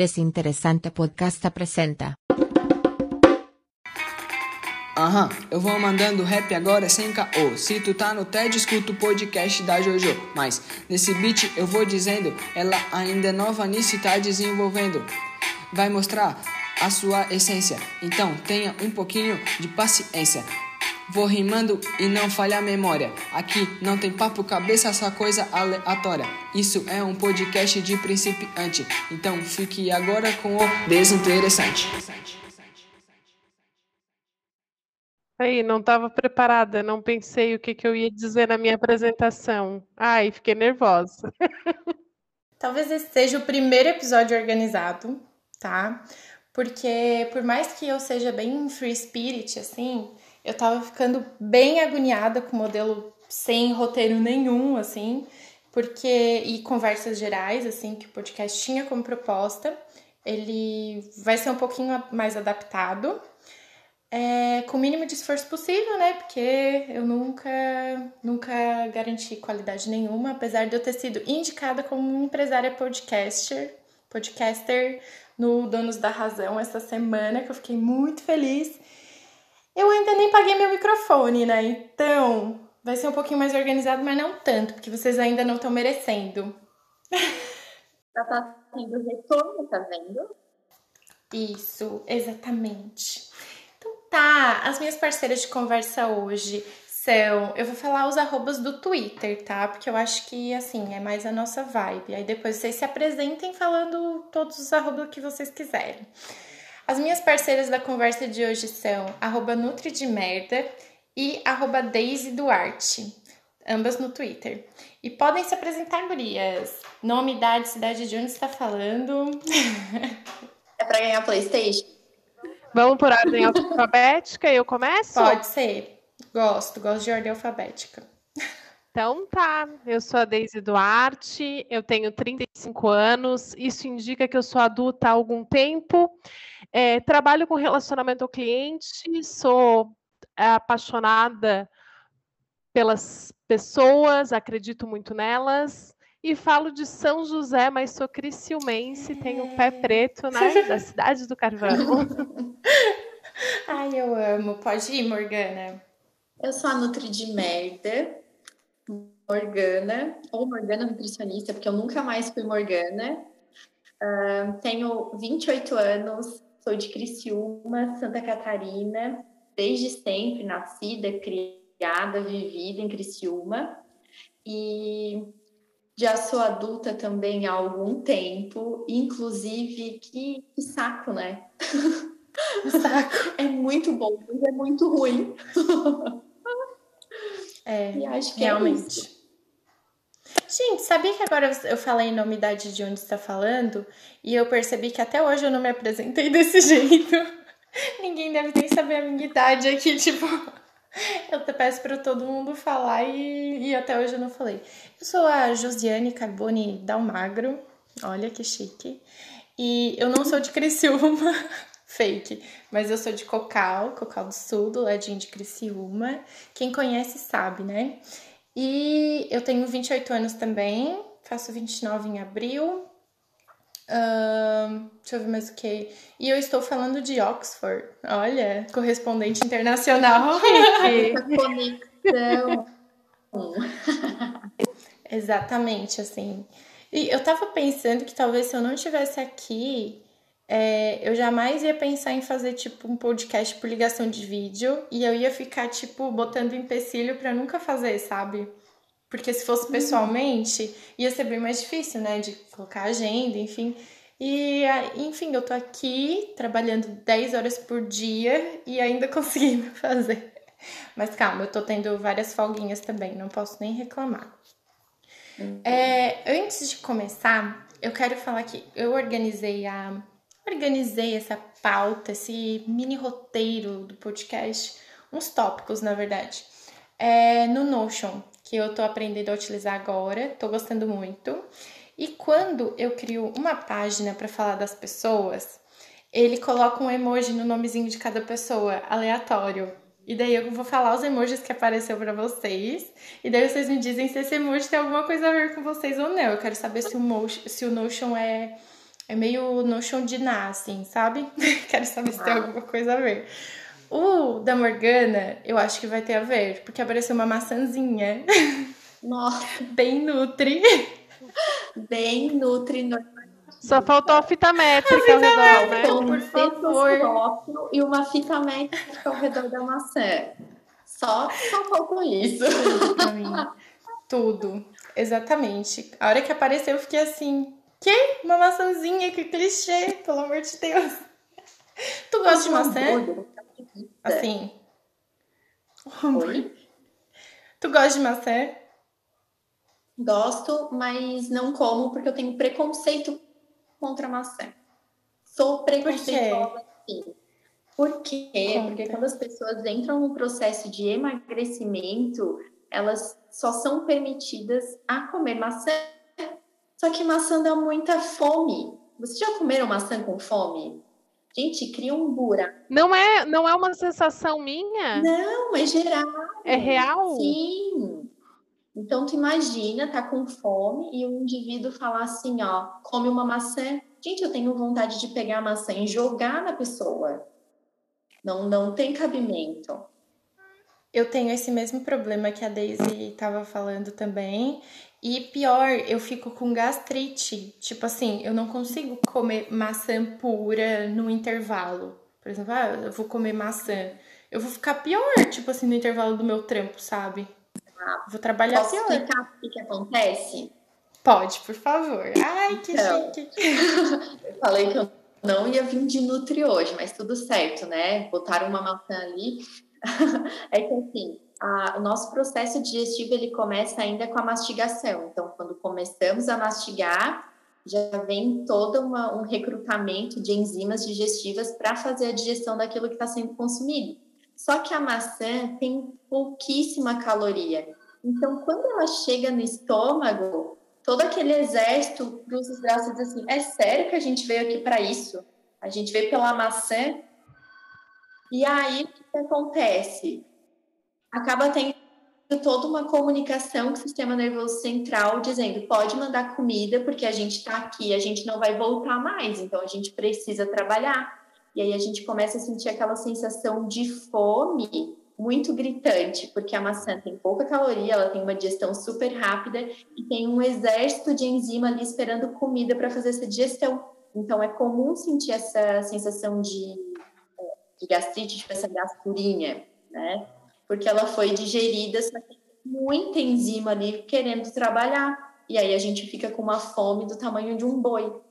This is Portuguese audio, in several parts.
Desinteressante Podcast apresenta. Aham, eu vou mandando rap agora sem caô. Se tu tá no TED, escuta o podcast da Jojo. Mas nesse beat eu vou dizendo, ela ainda é nova nisso e tá desenvolvendo. Vai mostrar a sua essência. Então tenha um pouquinho de paciência. Vou rimando e não falha a memória. Aqui não tem papo cabeça, essa coisa aleatória. Isso é um podcast de principiante. Então fique agora com o desinteressante. Aí, não estava preparada, não pensei o que, que eu ia dizer na minha apresentação. Ai, fiquei nervosa. Talvez esse seja o primeiro episódio organizado, tá? Porque por mais que eu seja bem free spirit, assim, eu tava ficando bem agoniada com o modelo sem roteiro nenhum, assim, porque. e conversas gerais, assim, que o podcast tinha como proposta. Ele vai ser um pouquinho mais adaptado, é, com o mínimo de esforço possível, né? Porque eu nunca, nunca garanti qualidade nenhuma, apesar de eu ter sido indicada como empresária podcaster, podcaster no Donos da Razão essa semana, que eu fiquei muito feliz. Eu ainda nem paguei meu microfone, né? Então, vai ser um pouquinho mais organizado, mas não tanto, porque vocês ainda não estão merecendo. Já tá tendo retorno, tá vendo? Isso, exatamente. Então tá, as minhas parceiras de conversa hoje são. Eu vou falar os arrobas do Twitter, tá? Porque eu acho que, assim, é mais a nossa vibe. Aí depois vocês se apresentem falando todos os arrobas que vocês quiserem. As minhas parceiras da conversa de hoje são arroba Nutri de Merda e arroba Daisy Duarte, ambas no Twitter. E podem se apresentar, gurias. Nome, idade, cidade de onde está falando. É para ganhar Playstation? Vamos por ordem alfabética e eu começo? Pode ser. Gosto, gosto de ordem alfabética. Então tá, eu sou a Deise Duarte, eu tenho 35 anos, isso indica que eu sou adulta há algum tempo, é, trabalho com relacionamento ao cliente, sou apaixonada pelas pessoas, acredito muito nelas, e falo de São José, mas sou criciumense, tenho o pé preto, né, da cidade do Carvão. Ai, eu amo. Pode ir, Morgana. Eu sou a Nutri de Merda, Morgana, ou Morgana Nutricionista, porque eu nunca mais fui Morgana. Uh, tenho 28 anos, sou de Criciúma, Santa Catarina, desde sempre, nascida, criada, vivida em Criciúma. E já sou adulta também há algum tempo, inclusive, que, que saco, né? saco. é muito bom, mas é muito ruim. É, e acho que realmente. É Gente, sabia que agora eu falei nome idade de onde está falando e eu percebi que até hoje eu não me apresentei desse jeito. Ninguém deve nem saber a minha idade aqui, tipo. Eu peço para todo mundo falar e, e até hoje eu não falei. Eu sou a Josiane Carboni Dalmagro, olha que chique. E eu não sou de Criciúma, fake, mas eu sou de Cocal, Cocal do Sul, do ladinho de Criciúma. Quem conhece sabe, né? E eu tenho 28 anos também, faço 29 em abril. Uh, deixa eu ver mais o que. E eu estou falando de Oxford. Olha, correspondente internacional. Conexão. Exatamente, assim. E eu tava pensando que talvez se eu não estivesse aqui, é, eu jamais ia pensar em fazer, tipo, um podcast por ligação de vídeo e eu ia ficar, tipo, botando empecilho para nunca fazer, sabe? Porque se fosse pessoalmente, ia ser bem mais difícil, né? De colocar agenda, enfim. E, enfim, eu tô aqui trabalhando 10 horas por dia e ainda conseguindo fazer. Mas calma, eu tô tendo várias folguinhas também, não posso nem reclamar. Uhum. É, antes de começar, eu quero falar que eu organizei a organizei essa pauta, esse mini roteiro do podcast, uns tópicos, na verdade, é, no Notion, que eu tô aprendendo a utilizar agora, tô gostando muito. E quando eu crio uma página para falar das pessoas, ele coloca um emoji no nomezinho de cada pessoa, aleatório. E daí eu vou falar os emojis que apareceu para vocês. E daí vocês me dizem se esse emoji tem alguma coisa a ver com vocês ou não. Eu quero saber se o, Motion, se o Notion é É meio no chão de ná, assim, sabe? Quero saber se tem alguma coisa a ver. O da Morgana, eu acho que vai ter a ver, porque apareceu uma maçãzinha Nossa, bem nutri. bem nutri normal. Só faltou a fita métrica ao redor, né? Com por um favor. e uma fita métrica ao redor da maçã. Só, só faltou isso. Tudo pra mim. Tudo. Exatamente. A hora que apareceu, eu fiquei assim. Que? Uma maçãzinha, que clichê, pelo amor de Deus. Tu gosta de maçã? Assim. Oi? Tu gosta de maçã? Gosto, mas não como porque eu tenho preconceito contra maçã. Sou preconceituosa, sim. Por quê? Conta. Porque quando as pessoas entram no processo de emagrecimento, elas só são permitidas a comer maçã. Só que maçã dá muita fome. Vocês já comeram maçã com fome? Gente, cria um buraco. Não é, não é uma sensação minha? Não, é geral. É real? Sim. Então, tu imagina, tá com fome e o indivíduo falar assim, ó, come uma maçã. Gente, eu tenho vontade de pegar a maçã e jogar na pessoa. Não, não tem cabimento. Eu tenho esse mesmo problema que a Daisy tava falando também. E pior, eu fico com gastrite. Tipo assim, eu não consigo comer maçã pura no intervalo. Por exemplo, ah, eu vou comer maçã. Eu vou ficar pior, tipo assim, no intervalo do meu trampo, sabe? Vou trabalhar Posso pior. explicar o que, que acontece? Pode, por favor. Ai, que Então. chique. Eu falei que eu não ia vir de Nutri hoje, mas tudo certo, né? Botaram uma maçã ali. é que assim, a- o nosso processo digestivo ele começa ainda com a mastigação. Então, quando começamos a mastigar, já vem todo uma- um recrutamento de enzimas digestivas para fazer a digestão daquilo que está sendo consumido. Só que a maçã tem pouquíssima caloria. Então, quando ela chega no estômago, todo aquele exército cruza os braços e diz assim: é sério que a gente veio aqui para isso? A gente veio pela maçã? E aí, o que acontece? Acaba tendo toda uma comunicação com o sistema nervoso central dizendo: pode mandar comida, porque a gente está aqui, a gente não vai voltar mais, então a gente precisa trabalhar. E aí a gente começa a sentir aquela sensação de fome muito gritante, porque a maçã tem pouca caloria, ela tem uma digestão super rápida e tem um exército de enzima ali esperando comida para fazer essa digestão. Então é comum sentir essa sensação de, eh, de gastrite, tipo essa gasturinha, né? Porque ela foi digerida, só muita enzima ali querendo trabalhar. E aí a gente fica com uma fome do tamanho de um boi.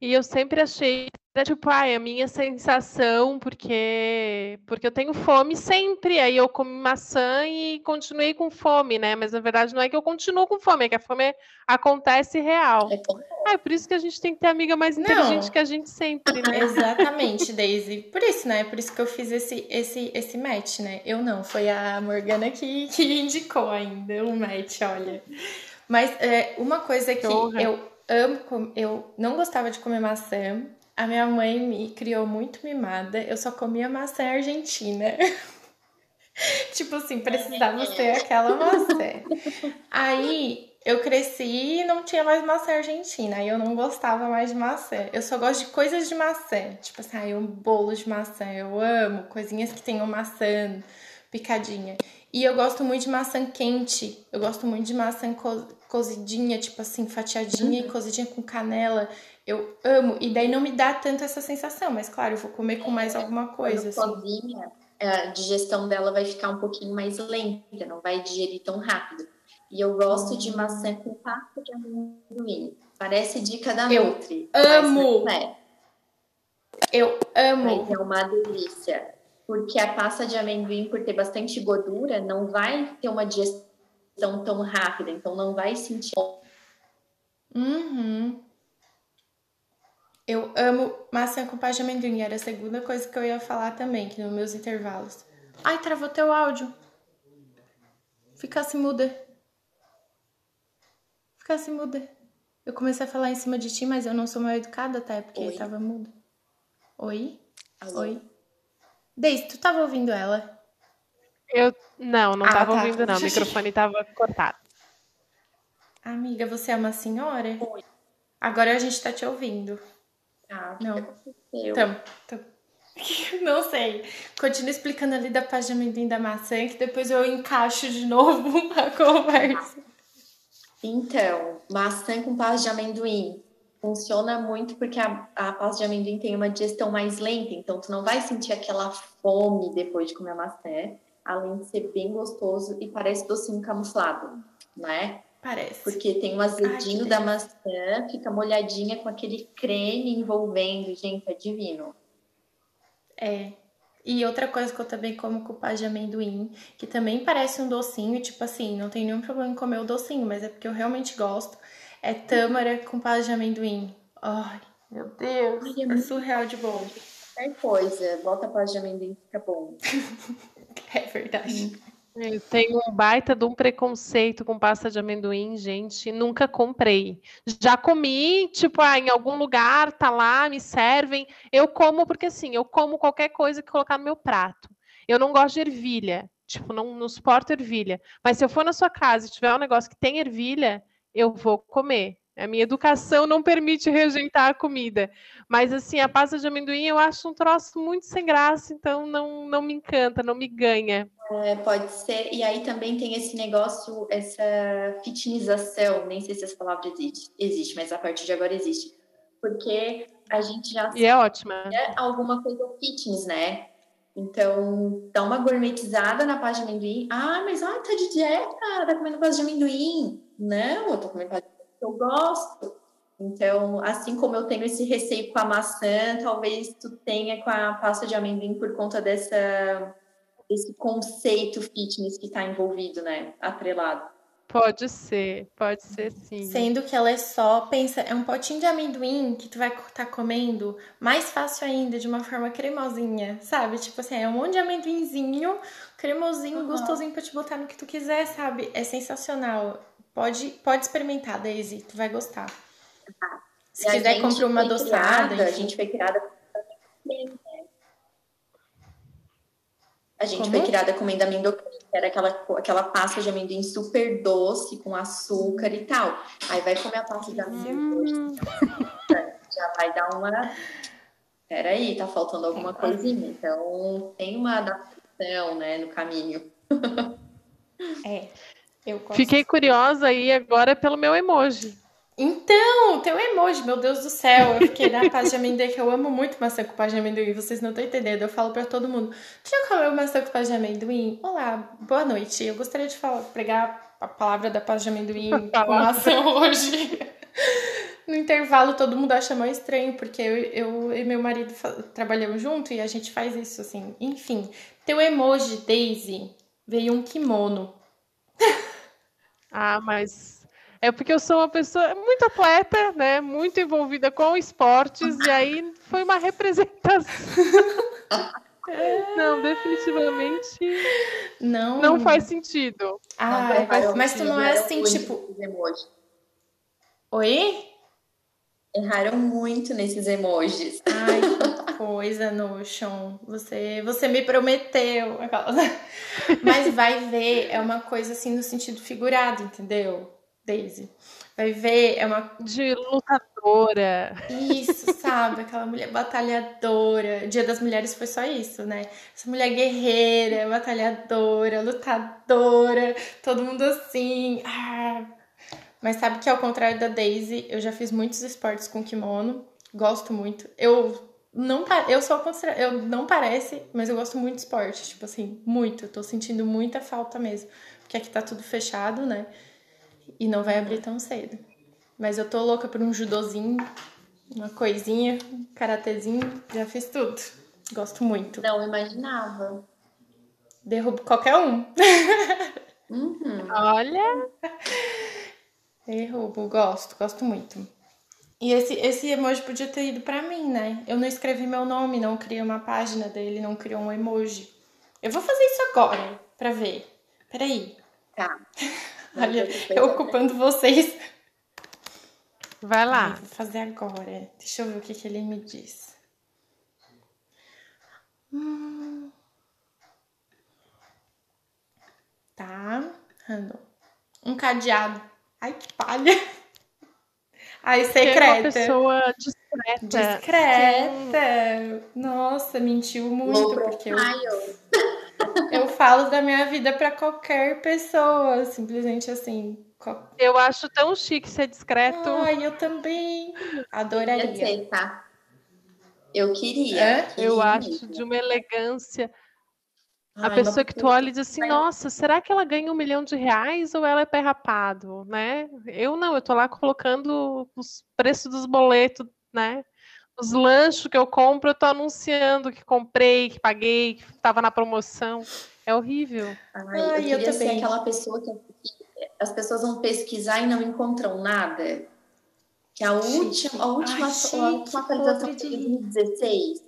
E eu sempre achei, era tipo, ai, a minha sensação, porque porque eu tenho fome sempre, aí eu comi maçã e continuei com fome, né? Mas na verdade não é que eu continuo com fome, é que a fome acontece real. É bom. Ah, é por isso que a gente tem que ter amiga mais Não. inteligente que a gente sempre, né? Exatamente, Daisy. Por isso, né? Por isso que eu fiz esse, esse, esse match, né? Eu não, foi a Morgana que, que indicou ainda o match, olha. Mas é, uma coisa que honra. eu amo, eu não gostava de comer maçã. A minha mãe me criou muito mimada. Eu só comia maçã argentina. tipo assim, precisava ser aquela maçã. Aí eu cresci e não tinha mais maçã argentina. Aí eu não gostava mais de maçã. Eu só gosto de coisas de maçã. Tipo assim, aí um bolo de maçã. Eu amo coisinhas que tenham maçã picadinha. E eu gosto muito de maçã quente. Eu gosto muito de maçã co- cozidinha, tipo assim, fatiadinha e cozidinha com canela. Eu amo. E daí não me dá tanto essa sensação. Mas claro, eu vou comer com mais alguma coisa. Quando Assim. sozinha, a digestão dela vai ficar um pouquinho mais lenta, não vai digerir tão rápido. E eu gosto de maçã com pasta de amendoim. Parece dica da Eu Nutri. amo! É, Eu amo. mas é uma delícia. Porque a pasta de amendoim, por ter bastante gordura, não vai ter uma digestão tão rápida. Então, não vai sentir Uhum. Eu amo maçã com pasta de amendoim. Era a segunda coisa que eu ia falar também, que nos meus intervalos. Ai, travou teu áudio. Ficasse muda. Ficasse muda. Eu comecei a falar em cima de ti, mas eu não sou mal educada, tá? É porque Oi. tava muda. Oi? Alô? Oi? Deise, tu tava ouvindo ela? Eu não, não Ah, tava tá. ouvindo, não. O microfone tava cortado. Amiga, você é uma senhora? Agora a gente tá te ouvindo. Ah, Não. Então, então- não sei. Continua explicando ali da paz de amendoim da maçã, que depois eu encaixo de novo a conversa. Então, maçã com pasta de amendoim funciona muito porque a, a pasta de amendoim tem uma digestão mais lenta, então tu não vai sentir aquela fome depois de comer a maçã, além de ser bem gostoso e parece docinho camuflado, né? Parece. Porque tem um azedinho que da maçã, fica molhadinha com aquele creme envolvendo, gente, é divino. É. E outra coisa que eu também como com paz de amendoim, que também parece um docinho, tipo assim, não tem nenhum problema em comer o docinho, mas é porque eu realmente gosto, é tâmara com paz de amendoim. Ai, meu Deus, Ai, é é surreal de bom. Qualquer coisa, bota a pasta de amendoim, fica bom. É verdade. Eu tenho um baita de um preconceito com pasta de amendoim, gente. Nunca comprei. Já comi, tipo, ah, em algum lugar, tá lá, me servem. Eu como porque assim, eu como qualquer coisa que colocar no meu prato. Eu não gosto de ervilha. Tipo, não, não suporto ervilha. Mas se eu for na sua casa e tiver um negócio que tem ervilha, eu vou comer. A minha educação não permite rejeitar a comida. Mas assim, a pasta de amendoim eu acho um troço muito sem graça, então não, não me encanta, não me ganha. É, pode ser. E aí também tem esse negócio, essa fitinização, nem sei se essa palavra existe, existe, mas a partir de agora existe. Porque a gente já E é ótima. é alguma coisa fitness, né? Então, dá uma gourmetizada na pasta de amendoim. Ah, mas ah, tá de dieta, tá comendo pasta de amendoim. Não, eu tô comendo pasta de amendoim eu gosto. Então, assim como eu tenho esse receio com a maçã, talvez tu tenha com a pasta de amendoim por conta dessa desse conceito fitness que tá envolvido, né? Atrelado. Pode ser, pode ser sim. Sendo que ela é só, pensa, é um potinho de amendoim que tu vai estar comendo mais fácil ainda, de uma forma cremosinha, sabe? Tipo assim, é um monte de amendoinzinho, cremosinho, Uhum. gostosinho pra te botar no que tu quiser, sabe? É sensacional. Pode, pode experimentar, Daisy, tu vai gostar. Se E quiser, compre uma adoçada. criada, a gente foi criada? A gente Como? foi criada comendo amendoim, que era aquela, aquela pasta de amendoim super doce, com açúcar e tal. Aí vai comer a pasta de amendoim, Hum, já vai dar uma. Peraí, tá faltando alguma coisinha. Então, tem uma adaptação, né, no caminho. É, eu fiquei curiosa aí agora pelo meu emoji. Então, teu emoji, meu Deus do céu. Eu fiquei na paz de amendoim, que eu amo muito maçã com paz de amendoim. Vocês não estão entendendo. Eu falo pra todo mundo: Tu já comeu maçã com paz de amendoim? Olá, boa noite. Eu gostaria de falar, pregar a palavra da paz de amendoim com maçã hoje. No intervalo, todo mundo acha mais estranho, porque eu, eu e meu marido trabalhamos junto e a gente faz isso assim. Enfim, teu emoji, Daisy, veio um kimono. Ah, mas é porque eu sou uma pessoa muito atleta, né? Muito envolvida com esportes, e aí foi uma representação. Não, definitivamente Não. não faz sentido. Ah, Não, erraram mas tu não é assim, tipo. Oi? Erraram muito nesses emojis. Ai, que coisa, Notion. Você, você me prometeu. Mas vai ver, é uma coisa assim no sentido figurado, entendeu? Daisy. Vai ver, é uma. De lutadora. Isso, sabe? Aquela mulher batalhadora. Dia das Mulheres foi só isso, né? Essa mulher guerreira, batalhadora, lutadora, todo mundo assim. Ah. Mas sabe que ao contrário da Daisy, eu já fiz muitos esportes com kimono. Gosto muito. Eu não eu sou contrário, eu não parece, mas eu gosto muito de esporte, tipo assim, muito. Eu tô sentindo muita falta mesmo, porque aqui tá tudo fechado, né? E não vai abrir tão cedo. Mas eu tô louca por um judozinho, uma coisinha, um karatezinho, já fiz tudo. Gosto muito. Não imaginava. Derrubo qualquer um. Uhum. Olha, Derrubo, gosto, gosto muito. E esse, esse emoji podia ter ido pra mim, né? Eu não escrevi meu nome, não criei uma página dele, não criou um emoji. Eu vou fazer isso agora, pra ver. Peraí. Tá. Olha, eu ocupando vocês. vai Ai, lá. vou fazer agora. Deixa eu ver o que, que ele me diz. Hum. Tá. Random. Um cadeado. Ai, que palha. Ai, secreta. É uma pessoa discreta. Discreta. Nossa, mentiu muito, Low porque eu. Eu falo da minha vida pra qualquer pessoa, simplesmente assim. Eu acho tão chique ser discreto. Ai, eu também Eu adoraria. sei, tá? Eu queria. É? queria eu acho de uma elegância. A Ai, pessoa não- que tu olha e diz assim, nossa, será que ela ganha um milhão de reais ou ela é pé rapado, né? Eu não, eu tô lá colocando os preços dos boletos, né? Os lanches que eu compro, eu tô anunciando que comprei, que paguei, que estava na promoção. É horrível. Ai, Ai, eu eu queria ser também. aquela pessoa que as pessoas vão pesquisar e não encontram nada. Que a última, a última, Ai, a última atualização de- 2016,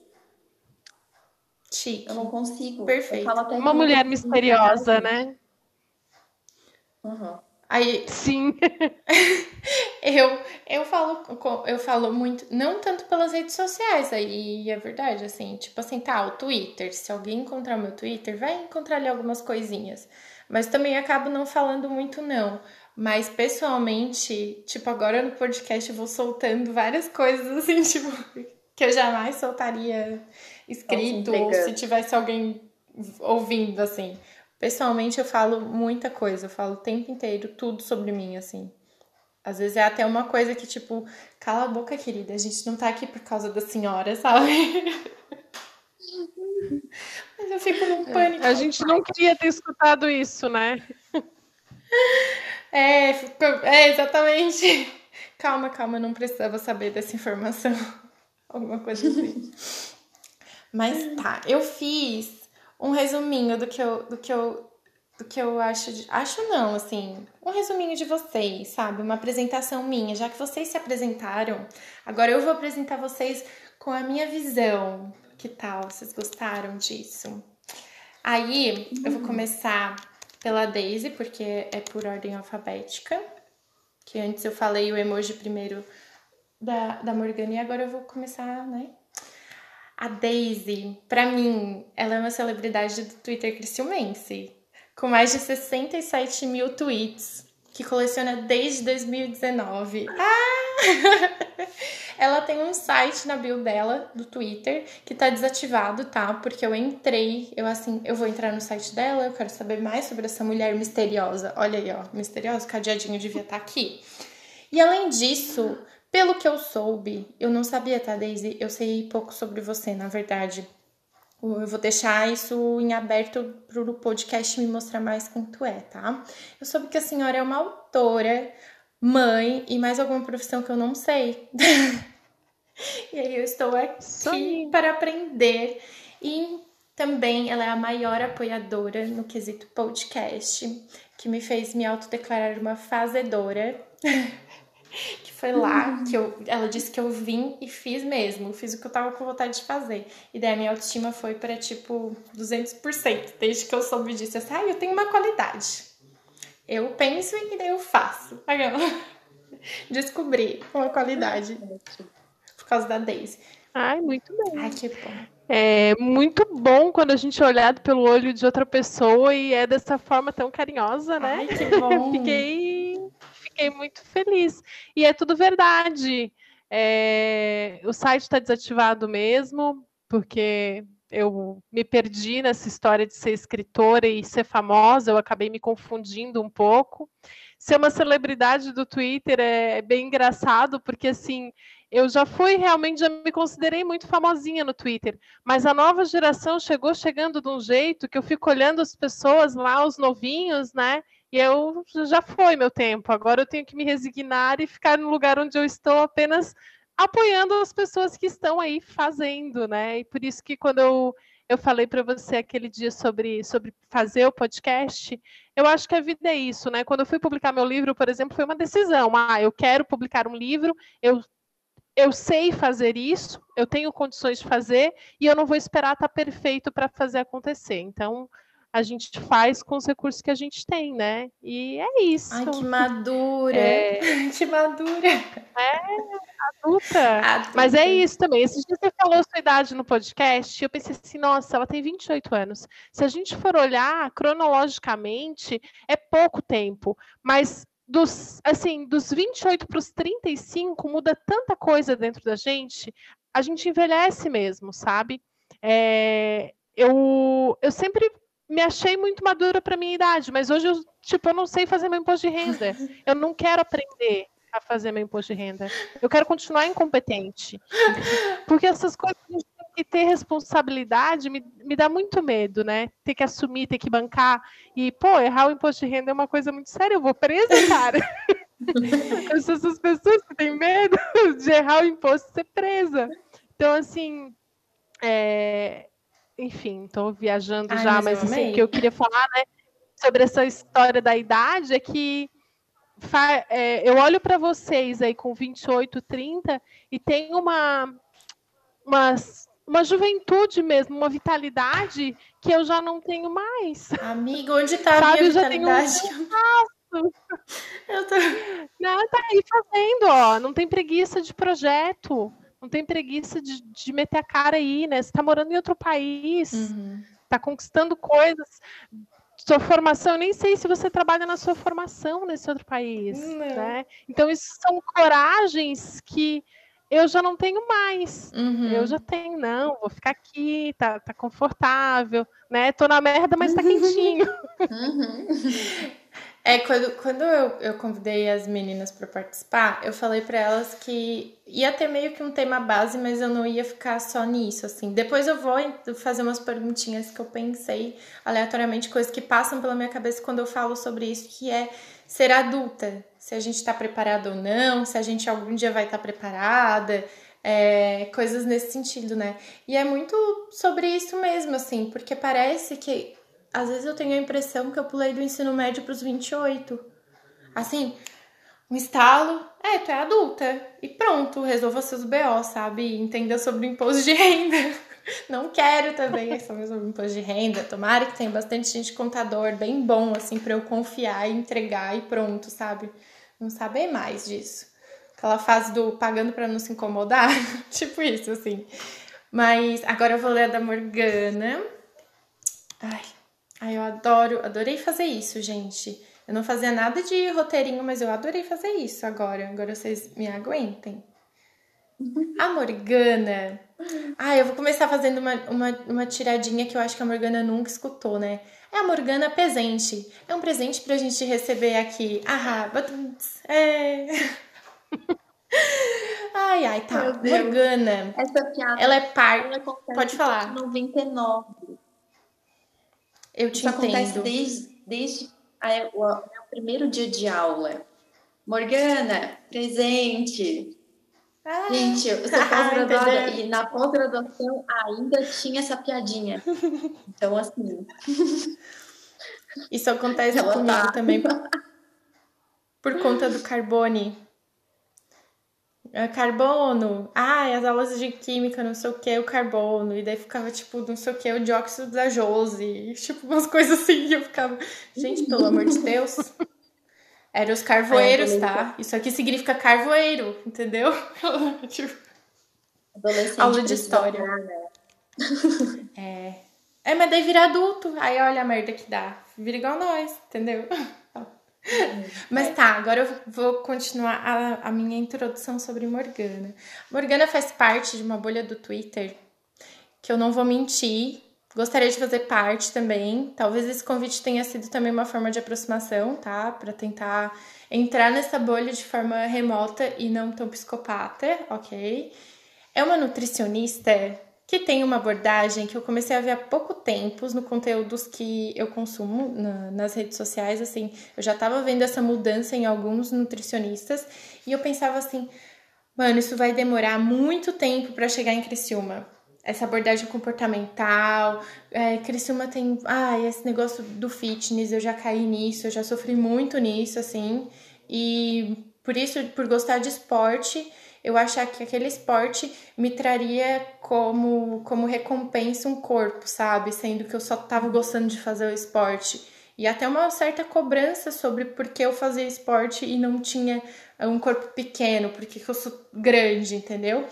Chique. eu não consigo. Perfeito. Eu falo até que Uma mulher misteriosa, né? Uhum. Aí Sim. eu, eu falo eu falo muito, não tanto pelas redes sociais, aí é verdade, assim, tipo assim, tá, o Twitter, se alguém encontrar meu Twitter, vai encontrar ali algumas coisinhas. Mas também acabo não falando muito, não. Mas pessoalmente, tipo, agora no podcast eu vou soltando várias coisas assim, tipo, que eu jamais soltaria escrito, ou se tivesse alguém ouvindo, assim. Pessoalmente, eu falo muita coisa, eu falo o tempo inteiro tudo sobre mim, assim. Às vezes é até uma coisa que, tipo, cala a boca, querida, a gente não tá aqui por causa da senhora, sabe? Mas eu fico num pânico. A gente não queria ter escutado isso, né? É, é, exatamente. Calma, calma, eu não precisava saber dessa informação. Alguma coisa assim. Mas tá, eu fiz um resuminho do que eu, do que eu, do que eu acho de, acho não, assim, um resuminho de vocês, sabe? Uma apresentação minha, já que vocês se apresentaram, agora eu vou apresentar vocês com a minha visão. Que tal? Vocês gostaram disso? Aí, eu vou começar pela Daisy, porque é por ordem alfabética. Que antes eu falei o emoji primeiro da, da Morgana e agora eu vou começar, né? A Daisy, pra mim, ela é uma celebridade do Twitter criciumense, com mais de 67 mil tweets, que coleciona desde 2019. Ah! ela tem um site na bio dela, do Twitter, que tá desativado, tá? Porque eu entrei, eu assim, eu vou entrar no site dela, eu quero saber mais sobre essa mulher misteriosa. Olha aí, ó, misteriosa, cadeadinho devia estar aqui. E além disso, pelo que eu soube, eu não sabia, tá, Daisy? Eu sei pouco sobre você, na verdade. Eu vou deixar isso em aberto pro podcast me mostrar mais quem tu é, tá? Eu soube que a senhora é uma autora, mãe e mais alguma profissão que eu não sei. e aí eu estou aqui aí. para aprender. E também ela é a maior apoiadora no quesito podcast, que me fez me autodeclarar uma fazedora. que foi lá que eu, ela disse que eu vim e fiz mesmo, fiz o que eu tava com vontade de fazer. E daí a minha autoestima foi para tipo 200%, desde que eu soube disso. Eu disse, ah, eu tenho uma qualidade. Eu penso e daí eu faço. Aí eu descobri uma qualidade por causa da Daisy. Ai, muito bem. Ai, que bom. É muito bom quando a gente é olhado pelo olho de outra pessoa e é dessa forma tão carinhosa, né? Ai, que bom. Fiquei, fiquei muito feliz. E é tudo verdade. É, o site está desativado mesmo, porque eu me perdi nessa história de ser escritora e ser famosa, eu acabei me confundindo um pouco. Ser uma celebridade do Twitter é bem engraçado, porque assim, eu já fui realmente, já me considerei muito famosinha no Twitter, mas a nova geração chegou chegando de um jeito que eu fico olhando as pessoas lá, os novinhos, né? E eu já foi meu tempo. Agora eu tenho que me resignar e ficar no lugar onde eu estou apenas apoiando as pessoas que estão aí fazendo, né? E por isso que quando eu, eu falei para você aquele dia sobre, sobre fazer o podcast, eu acho que a vida é isso, né? Quando eu fui publicar meu livro, por exemplo, foi uma decisão. Ah, eu quero publicar um livro, eu eu sei fazer isso, eu tenho condições de fazer e eu não vou esperar estar perfeito para fazer acontecer. Então, a gente faz com os recursos que a gente tem, né? E é isso. Ai, que madura. É. Que madura. Adulta. Adulta. Mas é isso também. Esses dias você falou sua idade no podcast, eu pensei assim, nossa, ela tem 28 anos. Se a gente for olhar cronologicamente, é pouco tempo. Mas dos, assim, dos 28 para os 35 muda tanta coisa dentro da gente, a gente envelhece mesmo, sabe? É, eu, eu sempre me achei muito madura para minha idade, mas hoje eu, tipo, eu não sei fazer meu imposto de renda. Eu não quero aprender a fazer meu imposto de renda. Eu quero continuar incompetente. Porque essas coisas que ter responsabilidade me, me dá muito medo, né? Ter que assumir, ter que bancar. E, pô, errar o imposto de renda é uma coisa muito séria. Eu vou presa, cara. eu sou essas pessoas que têm medo de errar o imposto e ser presa. Então, assim, é... enfim, estou viajando Ai, já, mas, mas assim, o que eu queria falar, né, sobre essa história da idade é que é, eu olho para vocês aí com 28, 30 e tem uma, uma, uma juventude mesmo, uma vitalidade que eu já não tenho mais. Amigo, onde está a minha vitalidade? Eu, eu tô... Não, tá aí fazendo, ó. Não tem preguiça de projeto. Não tem preguiça de, de meter a cara aí, né? Você tá morando em outro país, uhum. tá conquistando coisas sua formação, eu nem sei se você trabalha na sua formação nesse outro país, não. né? Então, isso são coragens que eu já não tenho mais. Uhum. Eu já tenho, não, vou ficar aqui, tá, tá confortável, né? Tô na merda, mas tá quentinho. Uhum. É, quando, quando eu, eu convidei as meninas para participar, eu falei para elas que ia ter meio que um tema base, mas eu não ia ficar só nisso, assim. Depois eu vou fazer umas perguntinhas que eu pensei aleatoriamente, coisas que passam pela minha cabeça quando eu falo sobre isso, que é ser adulta. Se a gente está preparado ou não, se a gente algum dia vai estar tá preparada, é, coisas nesse sentido, né? E é muito sobre isso mesmo, assim, porque parece que às vezes eu tenho a impressão que eu pulei do ensino médio para os 28. Assim, um estalo, é, tu é adulta. E pronto, resolva seus BO, sabe? Entenda sobre o imposto de renda. Não quero também sobre o imposto de renda. Tomara que tenha bastante gente contador, bem bom, assim, para eu confiar e entregar e pronto, sabe? Não saber mais disso. Aquela fase do pagando para não se incomodar, tipo isso, assim. Mas agora eu vou ler a da Morgana. Ai, Ai, eu adoro, adorei fazer isso, gente. Eu não fazia nada de roteirinho, mas eu adorei fazer isso agora. Agora vocês me aguentem. A Morgana. Ah, eu vou começar fazendo uma, uma, uma tiradinha que eu acho que a Morgana nunca escutou, né? É a Morgana presente. É um presente pra gente receber aqui. Ah. É. Ai, ai, tá. Morgana. Essa piada. Ela é parte. Pode falar. 99. Eu te Isso entendo. acontece desde, desde a, o, o meu primeiro dia de aula. Morgana, presente. Ah, Gente, eu sou pós-graduada ah, e na pós-graduação ainda tinha essa piadinha. Então, assim. Isso acontece comigo tá. também. Por conta do Carbone. É, carbono, ah, as aulas de química, não sei o que, o carbono, e daí ficava tipo, não sei o que, o dióxido da Jose, tipo, umas coisas assim, e eu ficava, gente, pelo amor de Deus. Era os carvoeiros, tá? Isso aqui significa carvoeiro, entendeu? tipo, aula de história. Né? é. É, mas daí vira adulto, aí olha a merda que dá. Vira igual nós, entendeu? Mas tá, agora eu vou continuar a, a minha introdução sobre Morgana. Morgana faz parte de uma bolha do Twitter que eu não vou mentir. Gostaria de fazer parte também. Talvez esse convite tenha sido também uma forma de aproximação, tá? Para tentar entrar nessa bolha de forma remota e não tão psicopata, ok? É uma nutricionista que tem uma abordagem que eu comecei a ver há pouco tempo no conteúdos que eu consumo na, nas redes sociais, assim, eu já estava vendo essa mudança em alguns nutricionistas e eu pensava assim, mano, isso vai demorar muito tempo para chegar em Criciúma. Essa abordagem comportamental, é, Criciúma tem, ah, esse negócio do fitness, eu já caí nisso, eu já sofri muito nisso, assim, e por isso, por gostar de esporte, eu achar que aquele esporte me traria como, como recompensa um corpo, sabe? Sendo que eu só tava gostando de fazer o esporte. E até uma certa cobrança sobre por que eu fazia esporte e não tinha um corpo pequeno, porque eu sou grande, entendeu?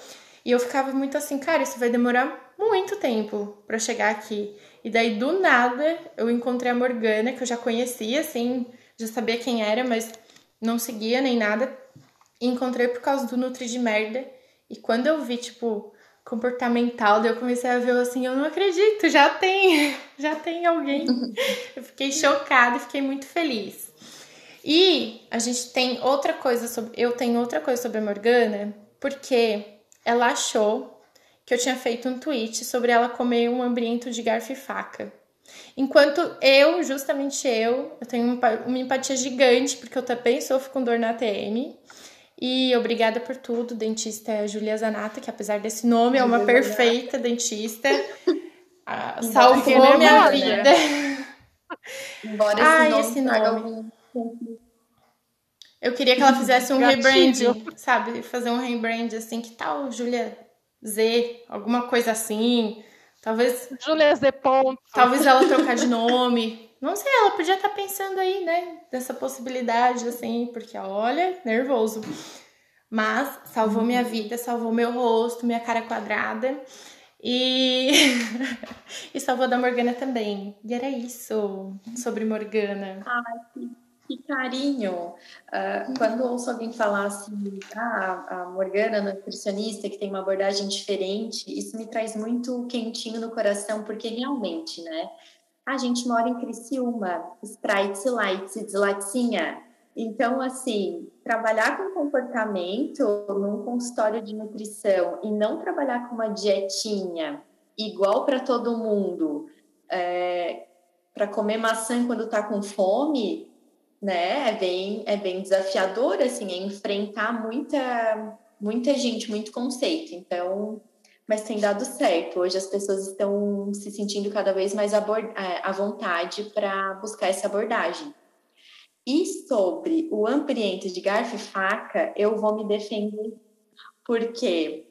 E eu ficava muito assim, cara, isso vai demorar muito tempo para chegar aqui. E daí do nada eu encontrei a Morgana, que eu já conhecia, assim, já sabia quem era, mas não seguia nem nada. Encontrei por causa do Nutri de merda. E quando eu vi, tipo, comportamental, daí eu comecei a ver assim, eu não acredito, já tem, já tem alguém. eu fiquei chocada e fiquei muito feliz. E a gente tem outra coisa sobre, eu tenho outra coisa sobre a Morgana, porque ela achou que eu tinha feito um tweet sobre ela comer um hambriento de garfo e faca. Enquanto eu, justamente eu, eu tenho uma empatia gigante, porque eu também sofro com dor na TM. E obrigada por tudo, dentista Julia Zanata, que apesar desse nome é uma perfeita dentista. Ah, salvou minha vida. Embora esse Ai, nome esse nome. Eu queria que ela fizesse um rebranding, sabe? Fazer um rebrand assim, que tal Julia Z, alguma coisa assim. Talvez. Julia Z. Ponto. Talvez ela trocar de nome. Não sei, ela podia estar tá pensando aí, né? Dessa possibilidade, assim, porque olha, nervoso. Mas salvou minha uhum. vida, salvou meu rosto, minha cara quadrada. E, e salvou da Morgana também. E era isso sobre Morgana. Ai, que, que carinho. Uh, quando ouço alguém falar assim, ah, a Morgana, nutricionista, que tem uma abordagem diferente, isso me traz muito quentinho no coração, porque realmente, né? A gente mora em Criciúma, Sprite, Lights, Latinha. Então, assim, trabalhar com comportamento num consultório de nutrição e não trabalhar com uma dietinha igual para todo mundo, é, para comer maçã quando está com fome, né? É bem, é bem desafiador, assim, é enfrentar muita, muita gente, muito conceito. Então, mas tem dado certo. Hoje as pessoas estão se sentindo cada vez mais é, à vontade para buscar essa abordagem. E sobre o ambiente de garfo e faca, eu vou me defender, porque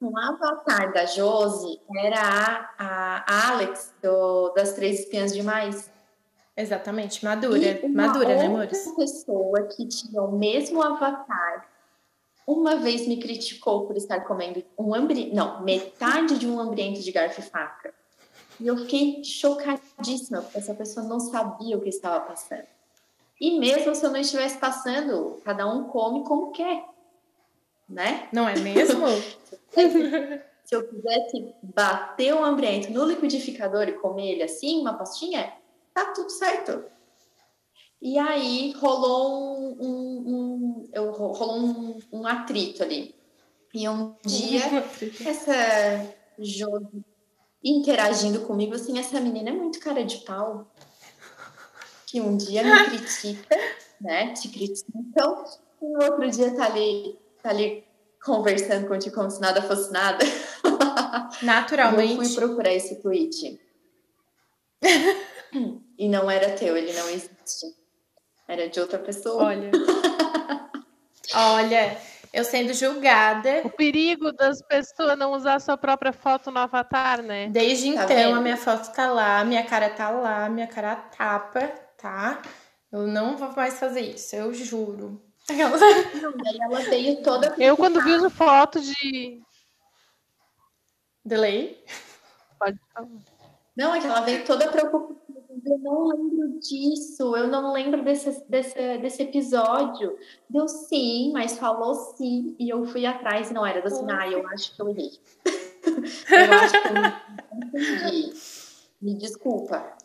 o avatar da Josi era a, a Alex do, das Três Espiãs Demais. Exatamente, madura, madura, né, amores? Uma pessoa que tinha o mesmo avatar uma vez me criticou por estar comendo um ambiente, não, metade de um ambiente de garfo e faca. E eu fiquei chocadíssima, porque essa pessoa não sabia o que estava passando. E mesmo se eu não estivesse passando, cada um come como quer, né? Não é mesmo? se eu quisesse bater o ambiente no liquidificador e comer ele assim, uma pastinha, tá tudo certo. E aí rolou um, um, um rolou um, um, atrito ali. E um dia, essa Josi interagindo comigo, assim, essa menina é muito cara de pau. Que um dia me critica, né? Te critica. Então, no outro dia tá ali, tá ali conversando contigo como se nada fosse nada. Naturalmente. Eu fui procurar esse tweet. e não era teu, ele não existe. Era de outra pessoa. Olha. Olha, eu sendo julgada. O perigo das pessoas não usar sua própria foto no avatar, né? Desde tá então, vendo? a minha foto tá lá, minha cara tá lá, minha cara tapa, tá? Eu não vou mais fazer isso, eu juro. Não, ela veio toda. Eu, quando vi foto de. Delay? Pode falar. Não, é que ela veio toda preocupada eu não lembro disso, eu não lembro desse, desse, desse episódio. Deu sim, mas falou sim, e eu fui atrás e não era do Sinai, eu acho que eu errei. eu acho que eu não entendi. Me desculpa.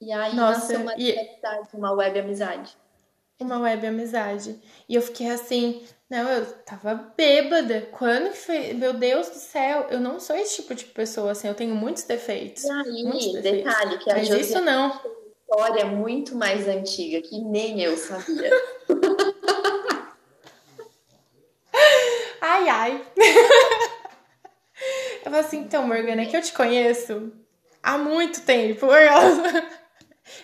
E aí Nossa, nasceu uma e... amizade, uma web amizade. Uma web amizade. E eu fiquei assim, não, eu tava bêbada. Quando que foi? Meu Deus do céu, eu não sou esse tipo de pessoa, assim, eu tenho muitos defeitos. E aí, muitos defeitos. detalhe, que a Mas isso não. história muito mais antiga, que nem eu sabia. ai, ai. eu falei assim, então, Morgana, é que eu te conheço há muito tempo.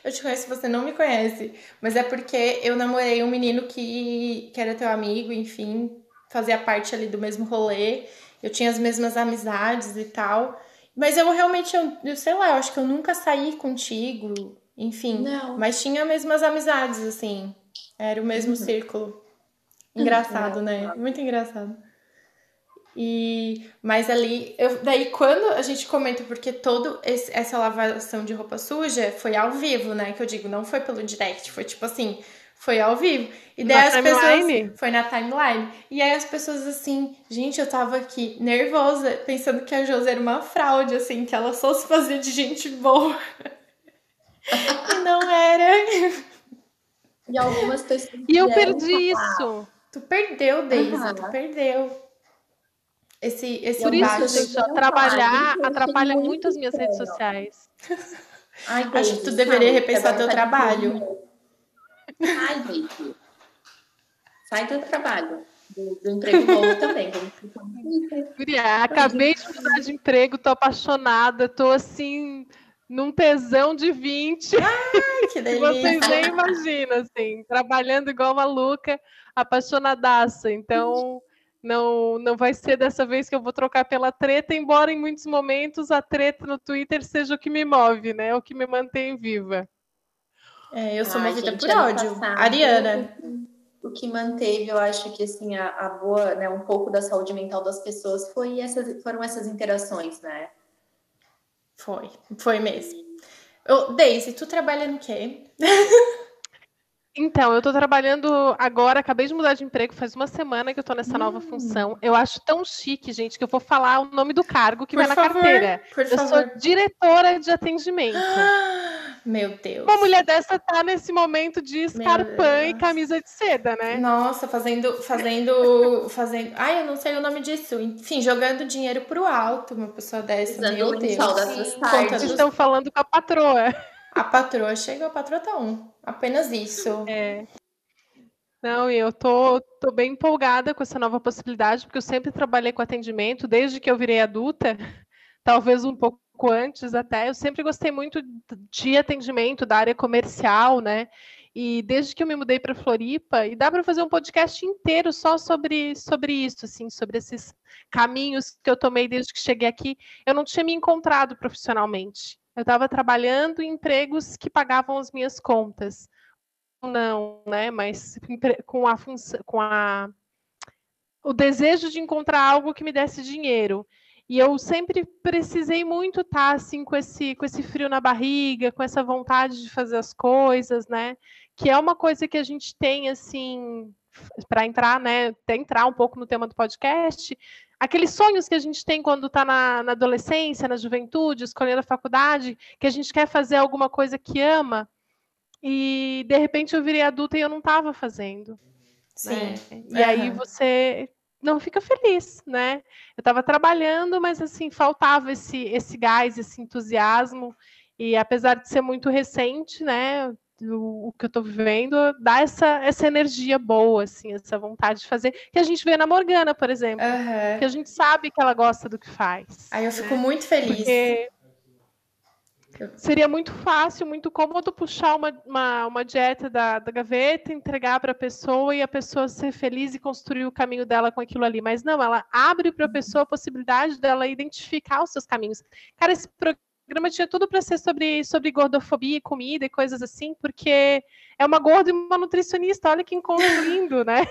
Eu te conheço, você não me conhece. Mas é porque eu namorei um menino que, que era teu amigo, enfim, fazia parte ali do mesmo rolê. Eu tinha as mesmas amizades e tal. Mas eu realmente, eu, eu sei lá, eu acho que eu nunca saí contigo, enfim. Não. Mas tinha as mesmas amizades, assim. Era o mesmo uhum. círculo. Engraçado, né? Muito engraçado. E mas ali, eu, daí quando a gente comenta porque todo esse, essa lavação de roupa suja foi ao vivo, né? Que eu digo, não foi pelo direct, foi tipo assim, Foi ao vivo. E daí Na as timeline? pessoas. Foi na timeline. E aí as pessoas assim, gente, eu tava aqui nervosa, pensando que a Josi era uma fraude, assim, que ela só se fazia de gente boa. e não era. E algumas pessoas. E eu perdi falar, isso. Tu perdeu, Deise, Aham. tu perdeu. Esse, esse Por isso, gente, ó, Não, trabalhar atrapalha muito muito as minhas redes sociais. Ai, Acho que tu deveria repensar teu tá trabalho. Sai, Deise. Sai do trabalho. Do, do emprego novo também. Guria, acabei de mudar de emprego, tô apaixonada, tô assim, num tesão de 20. Ai, que que vocês delícia. nem imaginam, assim, trabalhando igual maluca, apaixonadaça. Então, não, não vai ser dessa vez que eu vou trocar pela treta, embora em muitos momentos a treta no Twitter seja o que me move, né? O que me mantém viva. É, eu sou Ai, movida gente, por ódio. passado, Ariana. O que manteve, eu acho que assim, a, a boa, né, um pouco da saúde mental das pessoas foi essas, foram essas interações, né? Foi, foi mesmo. Daisy, tu trabalha no quê? Então, eu tô trabalhando agora, acabei de mudar de emprego, faz uma semana que eu tô nessa nova Hum. função. Eu acho tão chique, gente, que eu vou falar o nome do cargo que Por vai na favor, carteira. Por Eu favor. sou diretora de atendimento. Meu Deus. Uma mulher dessa tá nesse momento de escarpã e camisa de seda, né? Nossa, fazendo, fazendo, fazendo. Ai, eu não sei o nome disso. Enfim, jogando dinheiro pro alto, uma pessoa dessa. Usando Meu Deus. lençol das Sim, tardes. estão falando com a patroa. A patroa chega, a patroa tá um. Apenas isso. É. Não, eu tô, tô bem empolgada com essa nova possibilidade, porque eu sempre trabalhei com atendimento, desde que eu virei adulta, talvez um pouco antes até, eu sempre gostei muito de atendimento da área comercial, né? E desde que eu me mudei para Floripa, e dá para fazer um podcast inteiro só sobre, sobre isso, assim, sobre esses caminhos que eu tomei desde que cheguei aqui, eu não tinha me encontrado profissionalmente. Eu estava trabalhando em empregos que pagavam as minhas contas não, né? Mas com a função, com a o desejo de encontrar algo que me desse dinheiro. E eu sempre precisei muito estar assim com esse com esse frio na barriga, com essa vontade de fazer as coisas, né? Que é uma coisa que a gente tem assim para entrar, né? Até entrar um pouco no tema do podcast, aqueles sonhos que a gente tem quando está na, na adolescência, na juventude, escolhendo a faculdade, que a gente quer fazer alguma coisa que ama. E de repente eu virei adulta e eu não estava fazendo. Sim. né? E aí Aham. você não fica feliz, né? Eu estava trabalhando, mas assim, faltava esse, esse gás, esse entusiasmo. E apesar de ser muito recente, né? O, o que eu estou vivendo dá essa, essa energia boa, assim, essa vontade de fazer, que a gente vê na Morgana, por exemplo, Aham. que a gente sabe que ela gosta do que faz. Aí eu fico muito feliz. Porque seria muito fácil, muito cômodo puxar uma, uma, uma dieta da, da gaveta, entregar para a pessoa e a pessoa ser feliz e construir o caminho dela com aquilo ali. Mas não, ela abre para a pessoa a possibilidade dela identificar os seus caminhos. Cara, esse programa tinha tudo para ser sobre, sobre gordofobia e comida e coisas assim, porque é uma gorda e uma nutricionista, olha que encontro lindo, né?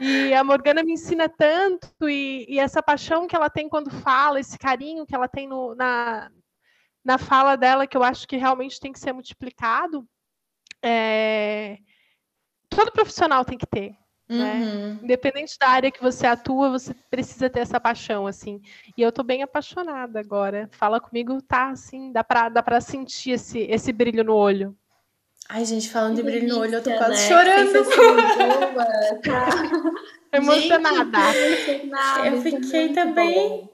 E a Morgana me ensina tanto, e, e essa paixão que ela tem quando fala, esse carinho que ela tem no, na, na fala dela, que eu acho que realmente tem que ser multiplicado, é, todo profissional tem que ter. Né? Uhum. Independente da área que você atua, você precisa ter essa paixão, assim. E eu tô bem apaixonada agora. Fala comigo, tá, assim, dá pra, dá pra sentir esse, esse brilho no olho. Ai, gente, falando de Que brilho no olho, eu tô quase né? chorando. Tá? Emocionada. Gente, Eu é fiquei também. bom.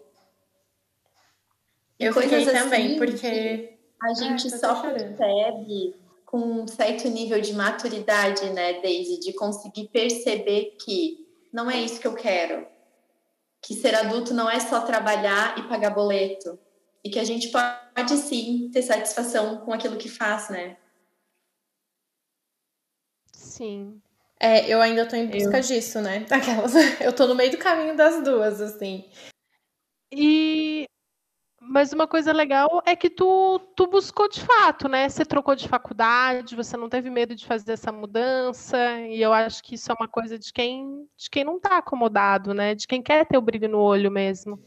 Eu fiquei também, assim porque. A gente tô só até chorando. percebe com um certo nível de maturidade, né, Daisy, de conseguir perceber que não é isso que eu quero. Que ser adulto não é só trabalhar e pagar boleto. E que a gente pode sim ter satisfação com aquilo que faz, né? Sim. É, eu ainda tô em busca disso, né? Aquelas. Eu tô no meio do caminho das duas, assim. E mas uma coisa legal é que tu, tu buscou de fato, né? Você trocou de faculdade, você não teve medo de fazer essa mudança, e eu acho que isso é uma coisa de quem de quem não tá acomodado, né? De quem quer ter o brilho no olho mesmo.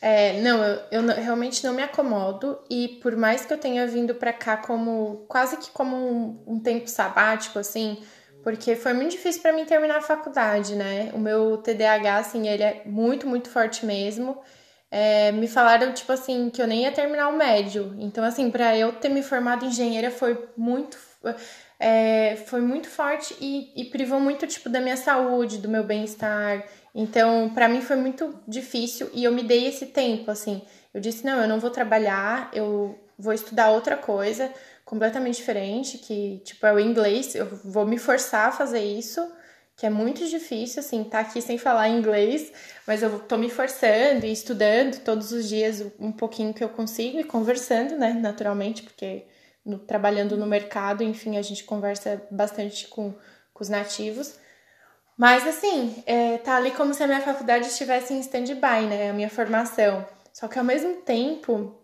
É, não, eu, eu não- realmente não me acomodo e por mais que eu tenha vindo pra cá como quase que como um, um tempo sabático, assim, porque foi muito difícil para mim terminar a faculdade, né? O meu TDAH, assim, ele é muito, muito forte mesmo. É, me falaram, tipo assim, que eu nem ia terminar o médio. Então, assim, para eu ter me formado engenheira foi muito. É, foi muito forte e, e privou muito, tipo, da minha saúde, do meu bem-estar. Então, para mim foi muito difícil e eu me dei esse tempo, assim. Eu disse, não, eu não vou trabalhar, eu vou estudar outra coisa completamente diferente, que, tipo, é o inglês. Eu vou me forçar a fazer isso, que é muito difícil, assim, tá aqui sem falar inglês, mas eu tô me forçando e estudando todos os dias um pouquinho que eu consigo e conversando, né, naturalmente, porque no, trabalhando no mercado, enfim, a gente conversa bastante com, com os nativos. Mas, assim, é, tá ali como se a minha faculdade estivesse em stand-by, né, a minha formação. Só que ao mesmo tempo,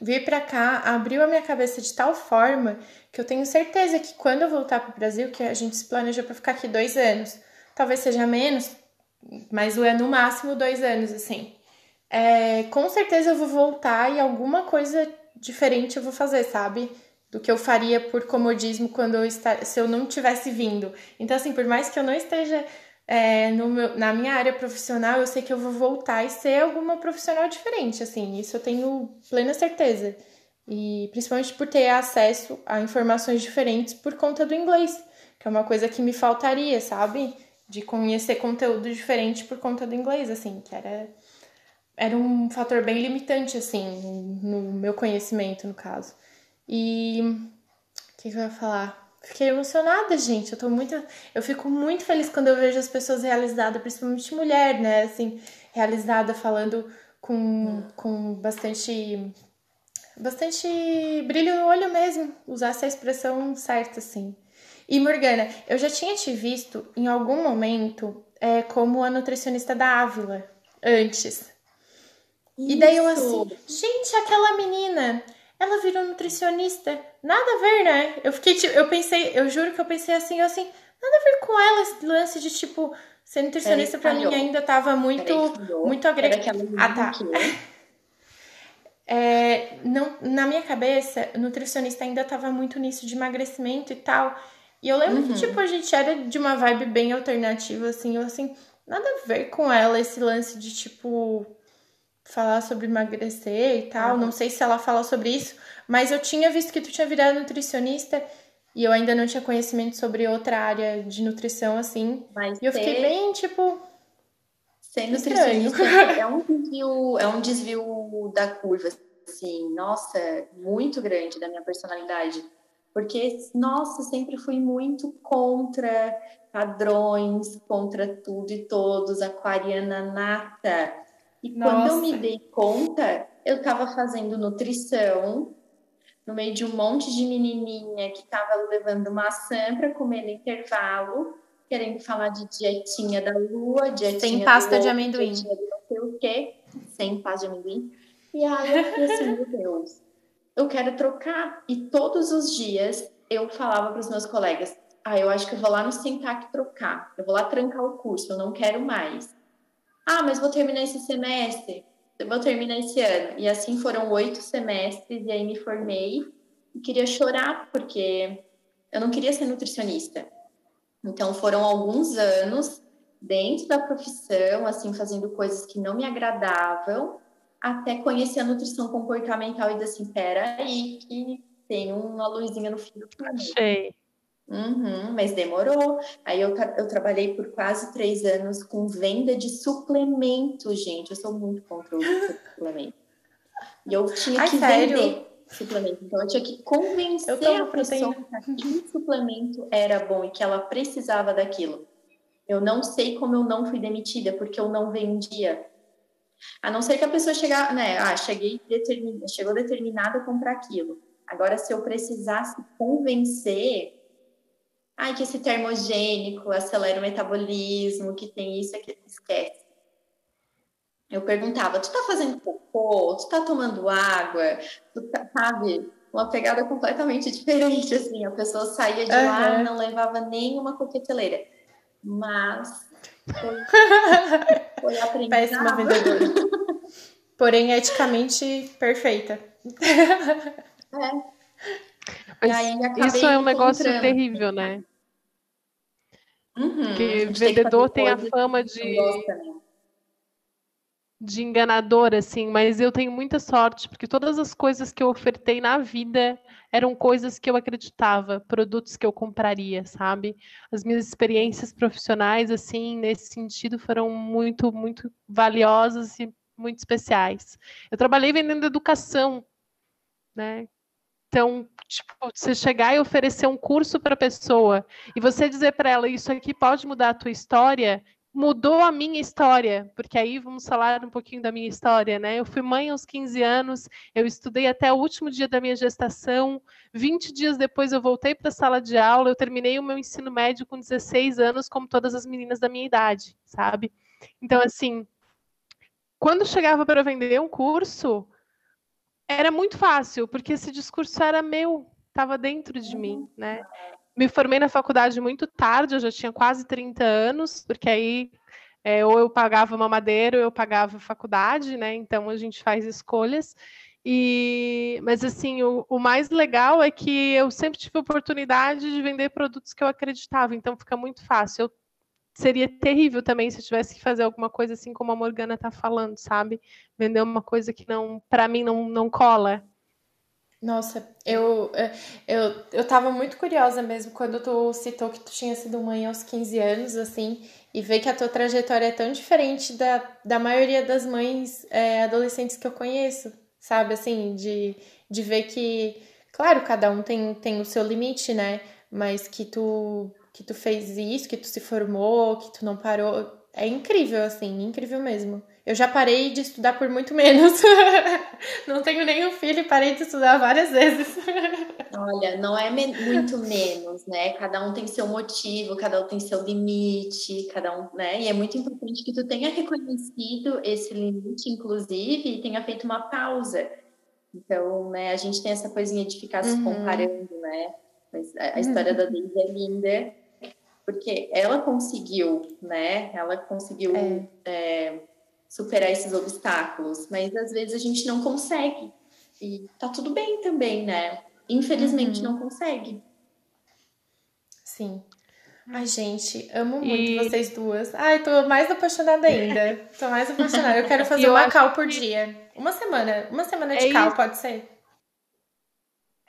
vir para cá abriu a minha cabeça de tal forma que eu tenho certeza que quando eu voltar para o Brasil, que a gente se planejou para ficar aqui dois anos, talvez seja menos, mas é no máximo dois anos, assim. É, com certeza eu vou voltar e alguma coisa diferente eu vou fazer, sabe? Do que eu faria por comodismo quando eu se eu não tivesse vindo. Então, assim, por mais que eu não esteja é, meu, na minha área profissional, eu sei que eu vou voltar e ser alguma profissional diferente, assim, isso eu tenho plena certeza. E principalmente por ter acesso a informações diferentes por conta do inglês, que é uma coisa que me faltaria, sabe? De conhecer conteúdo diferente por conta do inglês, assim, que era, era um fator bem limitante, assim, no meu conhecimento, no caso. E o que, que eu ia falar? Fiquei emocionada, gente. Eu tô muito. Eu fico muito feliz quando eu vejo as pessoas realizadas, principalmente mulher, né? Assim, realizada falando com, com bastante. Bastante brilho no olho mesmo. Usar essa expressão certa, assim. E Morgana, eu já tinha te visto em algum momento é, como a nutricionista da Ávila antes. Isso. E daí eu assim, gente, aquela menina ela virou nutricionista. Nada a ver, né? Eu fiquei, tipo, eu pensei, eu juro que eu pensei assim, assim, nada a ver com ela esse lance de tipo ser nutricionista para mim ainda tava muito muito agregado. Ah, tá. É, não, na minha cabeça, nutricionista ainda tava muito nisso de emagrecimento e tal. E eu lembro uhum. que, tipo, a gente era de uma vibe bem alternativa, assim, eu assim, nada a ver com ela, esse lance de, tipo, falar sobre emagrecer e tal. Não sei se ela fala sobre isso, mas eu tinha visto que tu tinha virado nutricionista e eu ainda não tinha conhecimento sobre outra área de nutrição assim. Mas e eu fiquei bem tipo ser nutricionista é um desvio, é um desvio da curva assim, nossa, muito grande da minha personalidade. Porque, nossa, sempre fui muito contra padrões, contra tudo e todos, aquariana nata. E Nossa. quando eu me dei conta, eu estava fazendo nutrição no meio de um monte de menininha que estava levando maçã para comer no intervalo, querendo falar de dietinha da lua, dietinha sem pasta outro, de amendoim, de não sei o quê, sem pasta de amendoim. E aí eu fiquei assim, meu Deus, eu quero trocar. E todos os dias eu falava para os meus colegas, ah, eu acho que eu vou lá no Sentac trocar, eu vou lá trancar o curso, eu não quero mais. Ah, mas vou terminar esse semestre, vou terminar esse ano. E assim foram oito semestres, e aí me formei e queria chorar, porque eu não queria ser nutricionista. Então foram alguns anos dentro da profissão, assim, fazendo coisas que não me agradavam, até conhecer a nutrição comportamental e dizer assim, peraí, que tem uma luzinha no fim do túnel. Achei. Uhum, mas demorou. Aí eu, eu trabalhei por quase três anos com venda de suplemento, gente. Eu sou muito contra o suplemento. E eu tinha Ai, que sério? vender suplemento. Então eu tinha que convencer a pessoa que aquele suplemento era bom e que ela precisava daquilo. Eu não sei como eu não fui demitida, porque eu não vendia. A não ser que a pessoa chegar, né? Ah, cheguei determin... chegou determinada a comprar aquilo. Agora, se eu precisasse convencer, Ai, que esse termogênico acelera o metabolismo, que tem isso, aqui, esquece. Eu perguntava, tu tá fazendo cocô? Tu tá tomando água? Tu tá, sabe? Uma pegada completamente diferente, assim. A pessoa saía de uhum. lá e não levava nenhuma coqueteleira. Mas foi, foi aprendizado. Péssima vendedora. Porém, eticamente perfeita. É. Mas isso é um negócio terrível, né? Uhum, Porque vendedor tem, tem a fama de. De enganador, assim, mas eu tenho muita sorte, porque todas as coisas que eu ofertei na vida eram coisas que eu acreditava, produtos que eu compraria, sabe? As minhas experiências profissionais, assim, nesse sentido, foram muito, muito valiosas e muito especiais. Eu trabalhei vendendo educação, né? Então, tipo, você chegar e oferecer um curso para a pessoa e você dizer para ela isso aqui pode mudar a tua história, mudou a minha história, porque aí vamos falar um pouquinho da minha história, né? Eu fui mãe aos 15 anos, eu estudei até o último dia da minha gestação, 20 dias depois eu voltei para a sala de aula, eu terminei o meu ensino médio com 16 anos, como todas as meninas da minha idade, sabe? Então, assim, quando chegava para vender um curso, era muito fácil, porque esse discurso era meu, estava dentro de mim, uhum. né? Me formei na faculdade muito tarde, eu já tinha quase 30 anos, porque aí é, ou eu pagava mamadeira ou eu pagava faculdade, né? Então a gente faz escolhas. E, mas assim, o, o, mais legal é que eu sempre tive oportunidade de vender produtos que eu acreditava, então fica muito fácil. Eu seria terrível também se eu tivesse que fazer alguma coisa assim como a Morgana está falando, sabe? Vender uma coisa que não, para mim, não, não cola. Nossa, eu, eu, eu tava muito curiosa mesmo quando tu citou que tu tinha sido mãe aos 15 anos, assim, e ver que a tua trajetória é tão diferente da, da maioria das mães é, adolescentes que eu conheço, sabe? Assim, de, de ver que, claro, cada um tem, tem o seu limite, né? Mas que tu que tu fez isso, que tu se formou, que tu não parou. É incrível, assim, incrível mesmo. Eu já parei de estudar por muito menos. não tenho nenhum filho e parei de estudar várias vezes. Olha, não é me muito menos, né? Cada um tem seu motivo, cada um tem seu limite, cada um, né? E é muito importante que tu tenha reconhecido esse limite, inclusive, e tenha feito uma pausa. Então, né, a gente tem essa coisinha de ficar uhum. se comparando, né? Mas a, a história uhum. da Daisy é linda porque ela conseguiu, né? Ela conseguiu é. É, superar esses obstáculos, mas às vezes a gente não consegue. E tá tudo bem também, né? Infelizmente uhum. não consegue. Sim. Ai, gente, amo muito e... vocês duas. Ai, tô mais apaixonada ainda. tô mais apaixonada. Eu quero fazer eu uma cal por dia. Uma semana. Uma semana de é cal, isso. pode ser?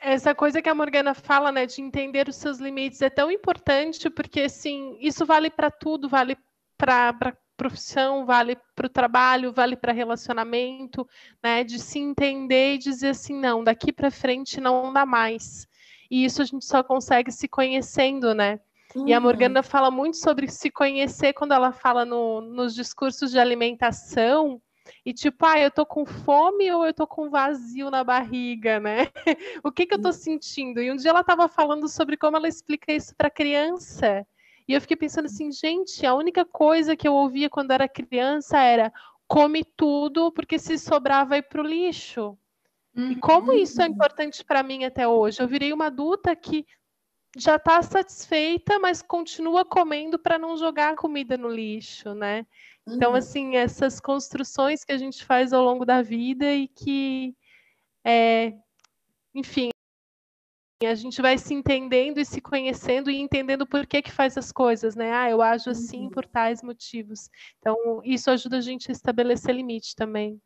Essa coisa que a Morgana fala, né, de entender os seus limites é tão importante porque, assim, isso vale para tudo, vale para profissão, vale para o trabalho, vale para relacionamento, né, de se entender e dizer assim, não, daqui para frente não dá mais. E isso a gente só consegue se conhecendo, né? Uhum. E a uhum. Morgana fala muito sobre se conhecer quando ela fala no, nos discursos de alimentação, e tipo, ah, eu tô com fome ou eu tô com vazio na barriga, né? o que que eu tô sentindo? E um dia ela tava falando sobre como ela explica isso para criança. E eu fiquei pensando assim, gente, a única coisa que eu ouvia quando era criança era come tudo, porque se sobrar vai pro lixo. Uhum. E como isso é importante para mim até hoje? Eu virei uma adulta que já está satisfeita, mas continua comendo para não jogar a comida no lixo, né? Então, uhum. assim, essas construções que a gente faz ao longo da vida e que, é, enfim, a gente vai se entendendo e se conhecendo e entendendo por que que faz as coisas, né? Ah, eu ajo assim uhum. por tais motivos. Então, isso ajuda a gente a estabelecer limite também.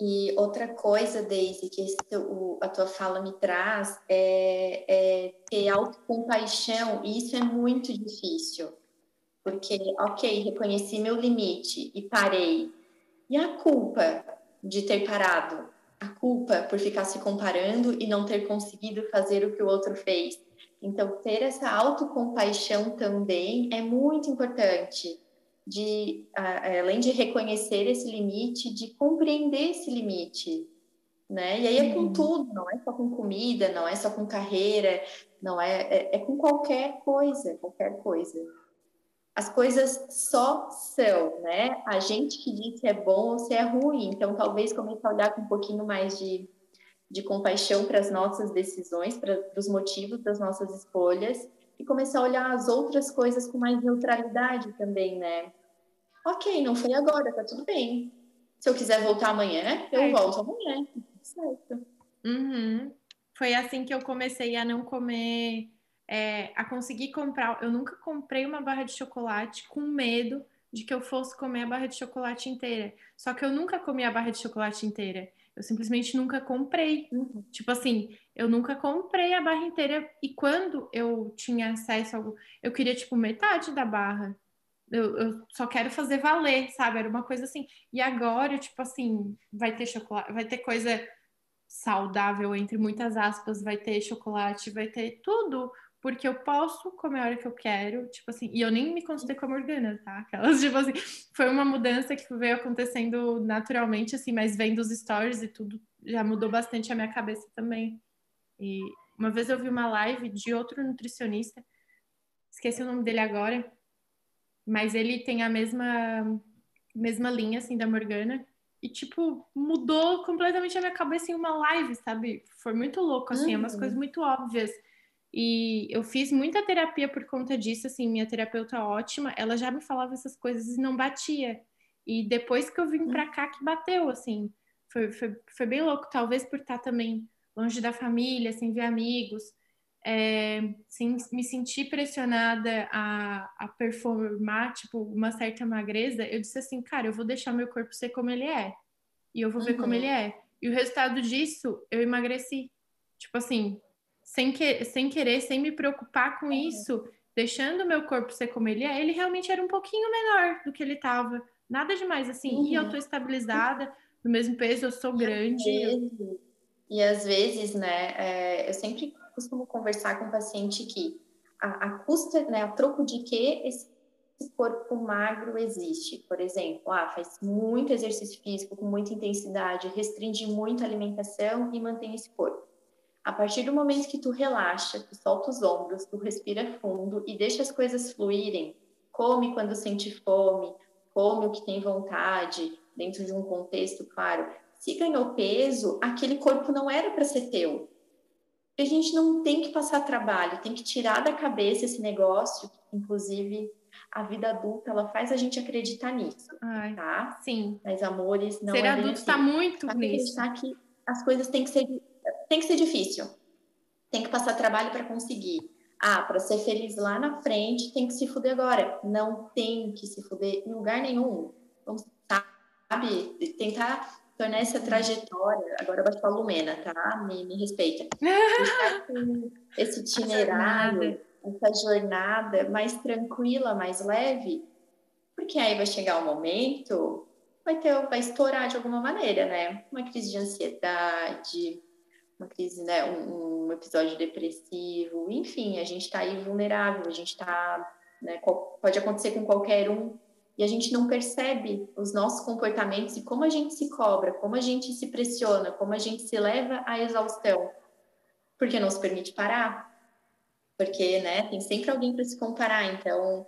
E outra coisa, Daisy, que teu, a tua fala me traz é, é ter autocompaixão, e isso é muito difícil. Porque, ok, reconheci meu limite e parei. E a culpa de ter parado? A culpa por ficar se comparando e não ter conseguido fazer o que o outro fez. Então, ter essa autocompaixão também é muito importante de além de reconhecer esse limite, de compreender esse limite, né? E aí é com uhum. tudo, não é só com comida, não é só com carreira, não é, é, é com qualquer coisa, qualquer coisa. As coisas só são, né? A gente que diz se é bom ou se é ruim. Então, talvez comece a olhar com um pouquinho mais de, de compaixão para as nossas decisões, para os motivos das nossas escolhas e começar a olhar as outras coisas com mais neutralidade também, né? Ok, não foi agora, tá tudo bem. Se eu quiser voltar amanhã, eu volto amanhã. Certo. Uhum. Foi assim que eu comecei a não comer é, a conseguir comprar. Eu nunca comprei uma barra de chocolate com medo de que eu fosse comer a barra de chocolate inteira. Só que eu nunca comi a barra de chocolate inteira. Eu simplesmente nunca comprei. Uhum. Tipo assim, eu nunca comprei a barra inteira. E quando eu tinha acesso ao. Eu queria, tipo, metade da barra. Eu, eu, só quero fazer valer, sabe? Era uma coisa assim. E agora, tipo assim, vai ter chocolate, vai ter coisa saudável, entre muitas aspas, vai ter chocolate, vai ter tudo porque eu posso comer a hora que eu quero, tipo assim, e eu nem me consultei com a Morgana, tá? Aquelas, tipo assim, foi uma mudança que veio acontecendo naturalmente, assim, mas vendo os stories e tudo, já mudou bastante a minha cabeça também. E uma vez eu vi uma live de outro nutricionista, esqueci o nome dele agora, mas ele tem a mesma, mesma linha, assim, da Morgana, e, tipo, mudou completamente a minha cabeça em uma live, sabe? Foi muito louco, assim, uhum. é umas uhum. coisas muito óbvias e eu fiz muita terapia por conta disso, assim, minha terapeuta ótima, ela já me falava essas coisas e não batia. E depois que eu vim pra cá que bateu, assim, foi, foi, foi bem louco, talvez por estar também longe da família, sem ver amigos, é, sem me sentir pressionada a, a performar, tipo, uma certa magreza, eu disse assim, cara, eu vou deixar meu corpo ser como ele é. E eu vou uhum. ver como uhum. ele é. E o resultado disso, eu emagreci. Tipo assim, sem, que, sem querer, sem me preocupar com isso, deixando meu corpo ser como ele é, ele realmente era um pouquinho menor do que ele estava. Nada demais, assim. Uhum. E eu tô estabilizada, no mesmo peso, eu sou grande. E às vezes, e às vezes né, é, eu sempre costumo conversar com o paciente que a, a custa, né, a troco de que esse corpo magro existe. Por exemplo, ah, faz muito exercício físico com muita intensidade, restringe muito a alimentação e mantém esse corpo. A partir do momento que tu relaxa, tu solta os ombros, tu respira fundo e deixa as coisas fluírem, come quando sente fome, come o que tem vontade, dentro de um contexto claro. Se ganhou peso, aquele corpo não era para ser teu. A gente não tem que passar trabalho, tem que tirar da cabeça esse negócio, inclusive a vida adulta, ela faz a gente acreditar nisso, Ai, tá? Sim. Mas amores, não Ser é adulto está muito nisso. Acreditar que as coisas têm que ser tem que ser difícil. Tem que passar trabalho para conseguir. Ah, para ser feliz lá na frente, tem que se fuder agora. Não tem que se fuder em lugar nenhum. Vamos, sabe, tentar tornar essa trajetória. Agora eu vou falar Lumena, tá? Me, me respeita. esse itinerário, essa jornada mais tranquila, mais leve, porque aí vai chegar o um momento, vai ter, vai estourar de alguma maneira, né? Uma crise de ansiedade, uma crise, né, um, um episódio depressivo, enfim, a gente está aí vulnerável, a gente está, né, pode acontecer com qualquer um e a gente não percebe os nossos comportamentos e como a gente se cobra, como a gente se pressiona, como a gente se leva à exaustão, porque não se permite parar, porque, né, tem sempre alguém para se comparar, então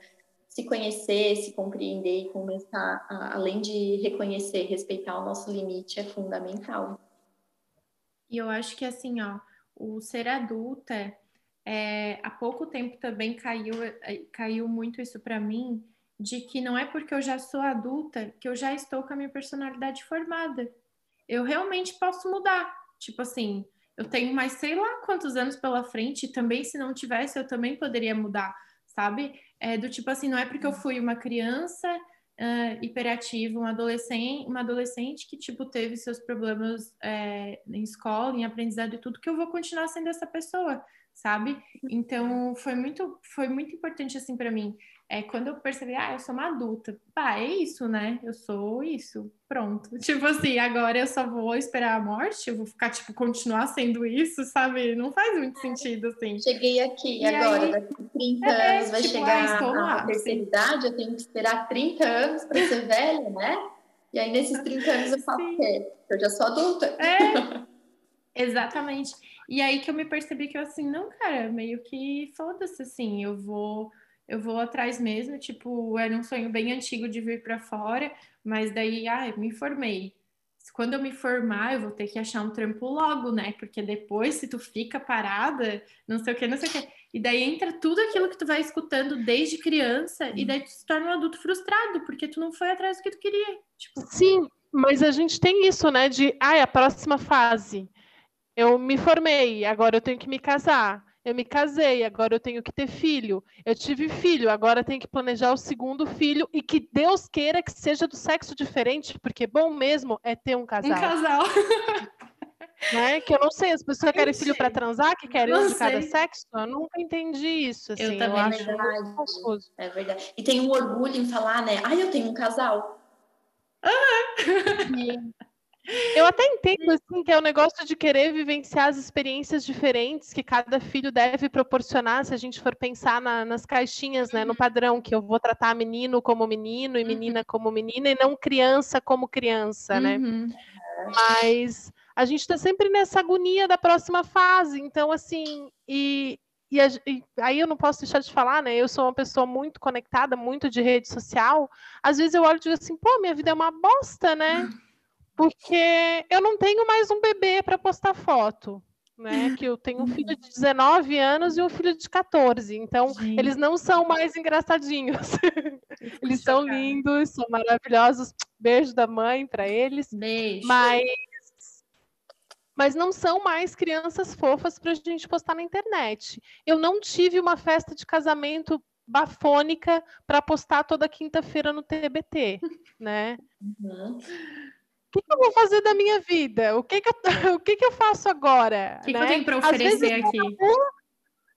se conhecer, se compreender e começar, a, além de reconhecer, respeitar o nosso limite é fundamental. E eu acho que assim, ó, o ser adulta, é, há pouco tempo também caiu, é, caiu muito isso para mim, de que não é porque eu já sou adulta que eu já estou com a minha personalidade formada. Eu realmente posso mudar. Tipo assim, eu tenho mais sei lá quantos anos pela frente, também se não tivesse, eu também poderia mudar, sabe? É do tipo assim, não é porque eu fui uma criança uh, hiperativa, um adolescente, uma adolescente que tipo teve seus problemas é, em escola, em aprendizado e tudo, que eu vou continuar sendo essa pessoa, sabe? Então foi muito, foi muito importante assim para mim é quando eu percebi, ah, eu sou uma adulta. Pá, é isso, né? Eu sou isso. Pronto. Tipo assim, agora eu só vou esperar a morte, eu vou ficar, tipo, continuar sendo isso, sabe? Não faz muito sentido, assim. Cheguei aqui e agora, aí, daqui 30 é, anos vai tipo, chegar ah, a terceira idade, eu tenho que esperar 30 anos para ser velha, né? E aí, nesses 30 anos, eu falo o quê? Eu já sou adulta. É, exatamente. E aí que eu me percebi que eu, assim, não, cara, meio que foda-se, assim, eu vou eu vou atrás mesmo, tipo, era um sonho bem antigo de vir para fora, mas daí, ah, me formei. Quando eu me formar, eu vou ter que achar um trampo logo, né? Porque depois, se tu fica parada, não sei o que, não sei o que. E daí entra tudo aquilo que tu vai escutando desde criança, e daí tu se torna um adulto frustrado, porque tu não foi atrás do que tu queria. Tipo... Sim, mas a gente tem isso, né? De, ai, a próxima fase. Eu me formei, agora eu tenho que me casar Eu me casei, agora eu tenho que ter filho. Eu tive filho, agora tenho que planejar o segundo filho e que Deus queira que seja do sexo diferente, porque bom mesmo é ter um casal. Um casal. Né? Que eu não sei, as pessoas querem filho para transar, que querem Não um de cada sexo? Eu nunca entendi isso. Assim, eu, também acho não. muito confuso. É verdade. E tem um orgulho em falar, né? Ai, eu tenho um casal. Eu até entendo assim, que é o negócio de querer vivenciar as experiências diferentes que cada filho deve proporcionar, se a gente for pensar na- nas caixinhas, né, no padrão, que eu vou tratar menino como menino e menina como menina, e não criança como criança, né? Uhum. Mas a gente está sempre nessa agonia da próxima fase. Então, assim, e, e a- e aí eu não posso deixar de falar, né? Eu sou uma pessoa muito conectada, muito de rede social. Às vezes eu olho e digo assim, pô, minha vida é uma bosta, né? Porque eu não tenho mais um bebê para postar foto. Né, que eu tenho um filho de 19 anos e um filho de 14. Então, eles não são mais engraçadinhos. eles são chocada. lindos, são maravilhosos. Beijo da mãe para eles. Beijo. Mas, mas não são mais crianças fofas para a gente postar na internet. Eu não tive uma festa de casamento bafônica para postar toda quinta-feira no TBT, né? Uhum. O que, que eu vou fazer da minha vida? O que, que, eu, o que, que eu faço agora? O que, que né? eu tenho para Às vezes oferecer aqui?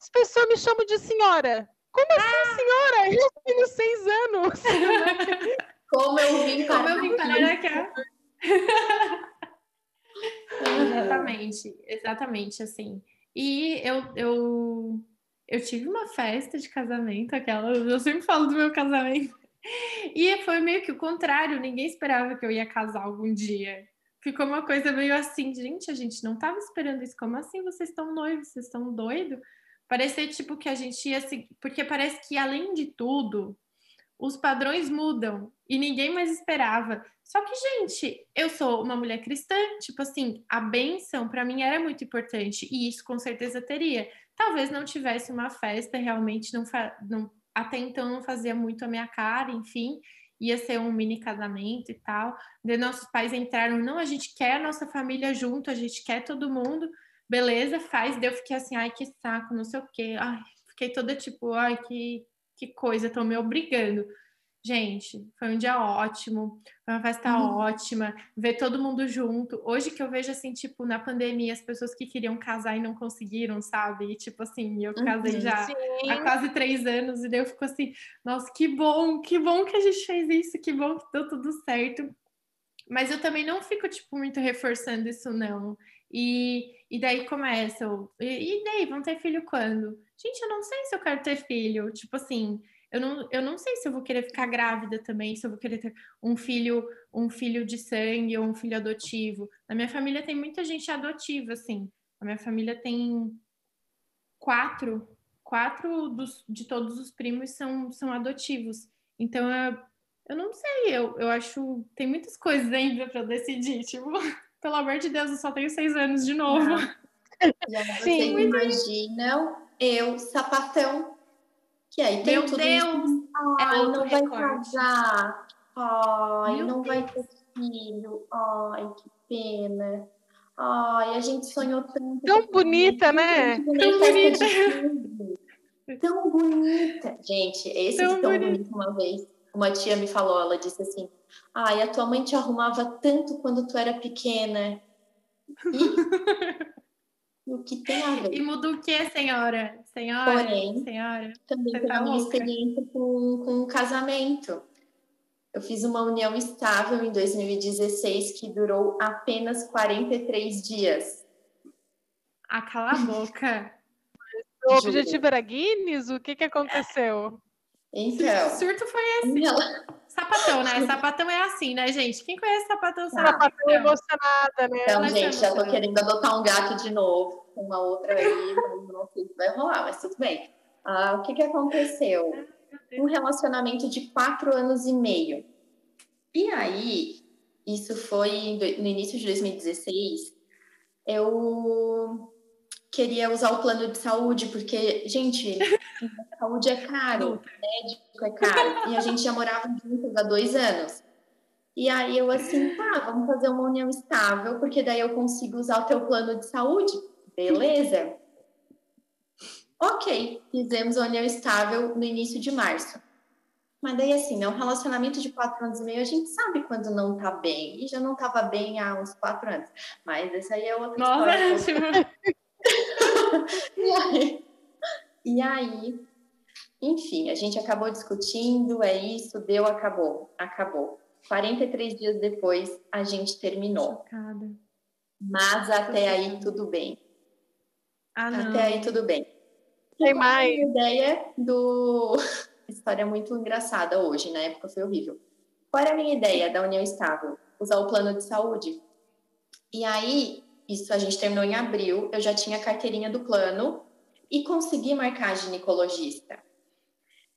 As pessoas me chamam de senhora. Como assim, senhora? Eu tenho seis anos. Como eu vim Como parar eu vim parar aqui? Exatamente, exatamente assim. E eu, eu, eu tive uma festa de casamento, aquela, eu sempre falo do meu casamento. E foi meio que o contrário, ninguém esperava que eu ia casar algum dia. Ficou uma coisa meio assim, gente, a gente não tava esperando isso. Como assim vocês estão noivos? Vocês estão doidos? Parecia tipo que a gente ia seguir. Porque parece que, além de tudo, os padrões mudam e ninguém mais esperava. Só que, gente, eu sou uma mulher cristã, tipo assim, a benção para mim era muito importante e isso com certeza teria. Talvez não tivesse uma festa, realmente não, fa- não até então não fazia muito a minha cara, enfim, ia ser um mini casamento e tal. De nossos pais entraram, não, a gente quer a nossa família junto, a gente quer todo mundo. Beleza, faz. Daí eu fiquei assim, ai, que saco, não sei o quê. Ai, fiquei toda tipo, ai, que, que coisa, estão me obrigando. Gente, foi um dia ótimo, foi uma festa ótima, ver todo mundo junto. Hoje que eu vejo assim, tipo, na pandemia, as pessoas que queriam casar e não conseguiram, sabe? E tipo assim, eu casei Uhum. já Sim. há quase três anos, e daí eu fico assim, nossa, que bom, que bom que a gente fez isso, que bom que deu tudo certo. Mas eu também não fico, tipo, muito reforçando isso, não. E, e daí começa, eu, e, e daí, vão ter filho quando? Gente, eu não sei se eu quero ter filho. Tipo assim, eu não, eu não sei se eu vou querer ficar grávida também, se eu vou querer ter um filho, um filho de sangue ou um filho adotivo. Na minha família tem muita gente adotiva, assim. A minha família tem quatro, quatro dos, de todos os primos são, são adotivos. Então, eu, eu não sei, eu, eu acho tem muitas coisas ainda para decidir. Tipo, pelo amor de Deus, eu só tenho seis anos de novo. Vocês Sim. imaginam eu, sapatão, que aí tem Meu tudo Deus! isso. É Ai, outro não vai recorde. casar. Ai, Meu não vai ter filho. Ai, que pena. Ai, a gente sonhou tanto. Tão bonita, né? Tão bonita. Tão bonita. Gente, esse Tão de tão bonito uma vez. Uma tia me falou, ela disse assim: Ai, a tua mãe te arrumava tanto quando tu era pequena. E o que tem a ver? E muda o que, senhora? Senhora? Porém, senhora? também Você tá minha louca. experiência com, com o casamento. Eu fiz uma união estável em 2016 que durou apenas 43 dias. Ah, cala a boca. O objetivo era Guinness? O que, que aconteceu? Então, surto foi esse? em rela- Sapatão, né? Sapatão é assim, né, gente? Quem conhece sapatão sabe. Sapatão emocionada, né? então Ela gente, já tô chama- querendo adotar um gato de novo, uma outra aí, mas não sei se vai rolar, mas tudo bem. Ah, o que que aconteceu? Um relacionamento de quatro anos e meio. E aí, isso foi no início de 2016, eu queria usar o plano de saúde, porque, gente, saúde é caro, médico é caro, e a gente já morava juntos há dois anos. E aí eu assim, tá, vamos fazer uma união estável, porque daí eu consigo usar o teu plano de saúde. Beleza? Ok, fizemos a união estável no início de março. Mas daí, assim, né, um relacionamento de quatro anos e meio, a gente sabe quando não tá bem. E já não tava bem há uns quatro anos. Mas essa aí é outra Nossa, história. E aí, e aí, enfim, a gente acabou discutindo, é isso, deu, acabou, acabou. 43 dias depois, a gente terminou. chocada. Mas até aí, tudo bem. Ah, não. Até aí, tudo bem. Tem é mais. A ideia do... História muito engraçada hoje, na época foi horrível. Qual era a minha ideia da união estável? Usar o plano de saúde. E aí, isso a gente terminou em abril, eu já tinha a carteirinha do plano e consegui marcar a ginecologista.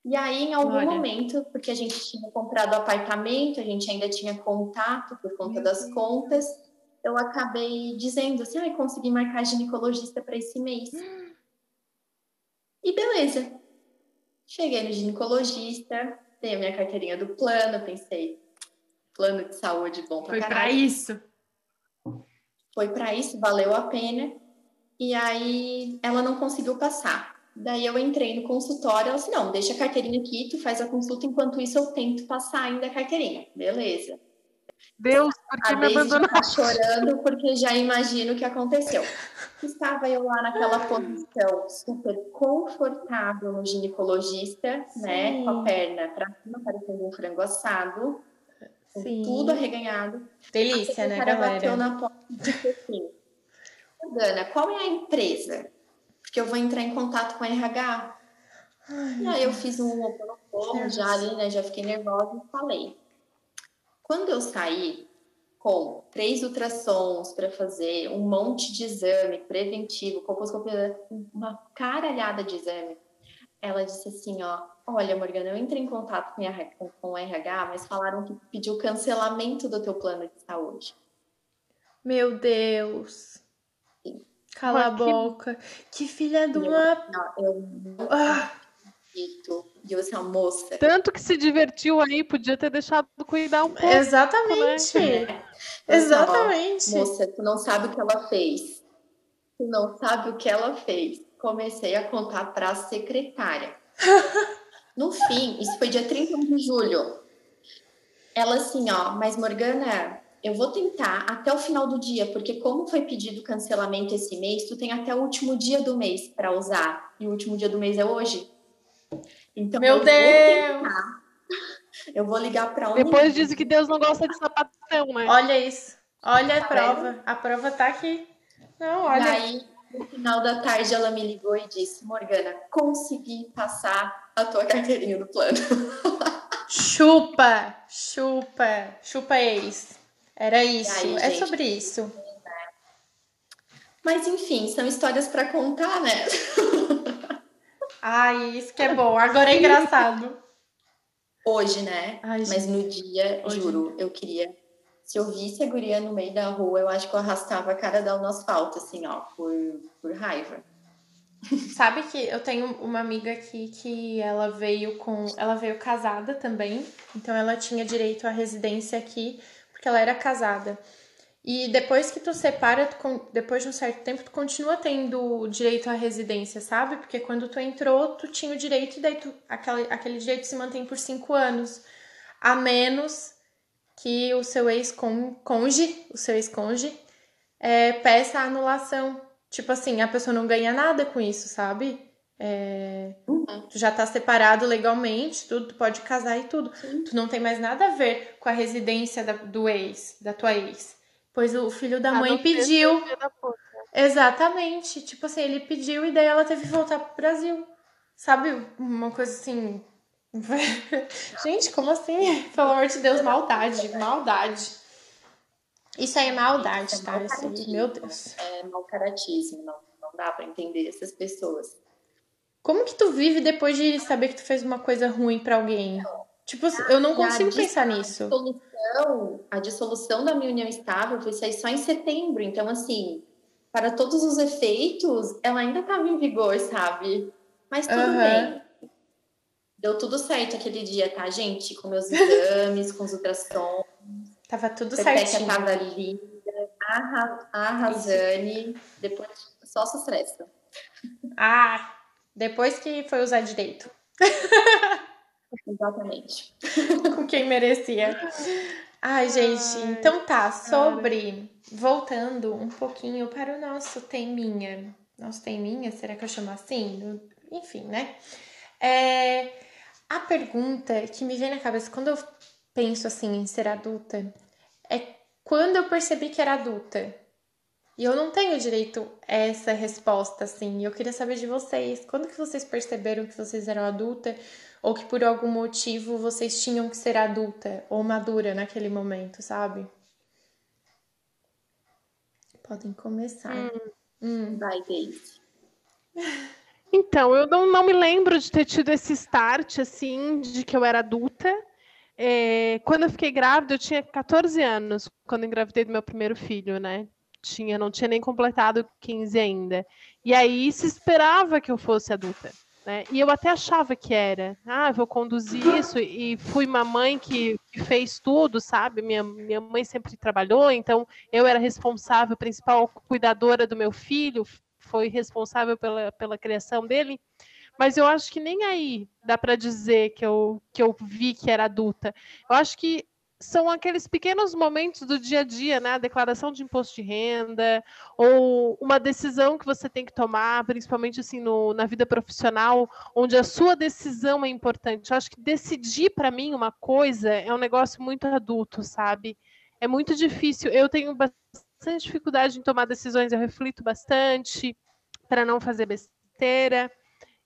E aí, em algum Olha. momento, porque a gente tinha comprado apartamento, a gente ainda tinha contato por conta Meu das Deus. contas, eu acabei dizendo assim, ah, consegui marcar a ginecologista para esse mês. E beleza. Cheguei no ginecologista, tenho a minha carteirinha do plano, pensei, plano de saúde bom pra Foi caralho. isso. Foi pra isso, valeu a pena. E aí ela não conseguiu passar. Daí eu entrei no consultório, ela disse, não, deixa a carteirinha aqui, tu faz a consulta, enquanto isso eu tento passar ainda a carteirinha. Beleza. Deus, por que A me abandonou? tá chorando porque já imagino o que aconteceu. Estava eu lá naquela posição super confortável no ginecologista, né? Com a perna pra cima, parecendo um frango assado, com Sim. tudo arreganhado. Delícia, né, secretária bateu galera? na porta e disse assim: Dana, qual é a empresa? Porque eu vou entrar em contato com a RH. e aí eu fiz um oponopono já ali, né? Já fiquei nervosa e falei. Quando eu saí com três ultrassons para fazer, um monte de exame preventivo, colposcopia, uma caralhada de exame, ela disse assim, ó, olha, Morgana, eu entrei em contato com a com o RH, mas falaram que pediu cancelamento do teu plano de saúde. Meu Deus. Cala a Mas que- boca. Que filha de eu- uma. Não, eu Ah, acredito. E eu assim, ó, moça, Tanto que se divertiu aí, podia ter deixado cuidar um pouco. exatamente. eu assim, ó, Exatamente. moça, tu não sabe o que ela fez. Tu não sabe o que ela fez. Comecei a contar para a secretária. No fim, isso foi dia 31 de julho. Ela assim, ó, mas Morgana, eu vou tentar até o final do dia, porque como foi pedido cancelamento esse mês, tu tem até o último dia do mês para usar. E o último dia do mês é hoje. Então, Meu eu vou Deus. tentar. Eu vou ligar para Depois dizem que Deus não gosta de sapatão, né? Olha isso. Olha a Tá prova. A prova tá aqui. Não, E olha. aí, no final da tarde, ela me ligou e disse: Morgana, consegui passar a tua carteirinha do plano. Chupa, chupa, chupa ex. Era isso. aí, é gente? sobre isso. Mas enfim, são histórias para contar, né? Ai, isso que é bom. Agora é engraçado. Hoje, né? Ai, Mas no dia, Hoje. juro, eu queria. Se eu visse a guria no meio da rua, eu acho que eu arrastava a cara dela no asfalto, assim, ó, por, por raiva. Sabe que eu tenho uma amiga aqui que ela veio com. Ela veio casada também. Então ela tinha direito à residência aqui, porque ela era casada. E depois que tu separa, tu depois de um certo tempo, tu continua tendo direito à residência, sabe? Porque quando tu entrou, tu tinha o direito, e daí tu, aquele, aquele direito se mantém por cinco anos. A menos que o seu ex-conge, o seu ex-conge, é, peça a anulação. Tipo assim, a pessoa não ganha nada com isso, sabe? É, Tu já tá separado legalmente, tudo, tu pode casar e tudo. Tu não tem mais nada a ver com a residência da- do ex, da tua ex. Pois o filho da mãe não pediu. da. Exatamente. Tipo assim, ele pediu e daí ela teve que voltar pro Brasil. Sabe? Uma coisa assim. Gente, como assim? Pelo amor de Deus, maldade, maldade. Isso aí é maldade, Isso é tá? Isso aí, meu Deus. É mau caratismo, não, não dá para entender essas pessoas. Como que tu vive depois de saber que tu fez uma coisa ruim pra alguém? Tipo, eu não a consigo dis- pensar A nisso. dissolução, a dissolução da minha união estável foi sair só em setembro. Então, assim, para todos os efeitos, ela ainda estava em vigor, sabe? Mas tudo Aham. bem. Deu tudo certo aquele dia, tá, gente? Com meus exames, com os ultrassons. Tava tudo A Pepeca certinho. tava linda, arra- arrasane. Depois, só sucesso. Ah, Depois que foi usar direito. Exatamente. Com quem merecia. Ai, gente, Ai, então tá, sobre. Voltando um pouquinho para o nosso teminha. Nosso teminha, será que eu chamo assim? Enfim, né? É, a pergunta que me vem na cabeça quando eu penso assim em ser adulta é quando eu percebi que era adulta. E eu não tenho direito a essa resposta, assim. Eu queria saber de vocês. Quando que vocês perceberam que vocês eram adulta? Ou que por algum motivo vocês tinham que ser adulta ou madura naquele momento, sabe? Podem começar. Hum. Hum. Vai, Daisy. Então, eu não, não me lembro de ter tido esse start, assim, de que eu era adulta. É, quando eu fiquei grávida, eu tinha 14 anos, quando engravidei do meu primeiro filho, né? Tinha, não tinha nem completado 15 ainda. E aí se esperava que eu fosse adulta. Né? E eu até achava que era. Ah, vou conduzir isso. E fui uma mãe que, que, fez tudo, sabe? Minha, minha mãe sempre trabalhou, então eu era responsável, principal cuidadora do meu filho, foi responsável pela, pela criação dele. Mas eu acho que nem aí dá para dizer que eu, que eu vi que era adulta. Eu acho que são aqueles pequenos momentos do dia a dia, né? A declaração de imposto de renda, ou uma decisão que você tem que tomar, principalmente assim no, na vida profissional, onde a sua decisão é importante. Eu acho que decidir para mim uma coisa é um negócio muito adulto, sabe? É muito difícil. Eu tenho bastante dificuldade em tomar decisões, eu reflito bastante para não fazer besteira.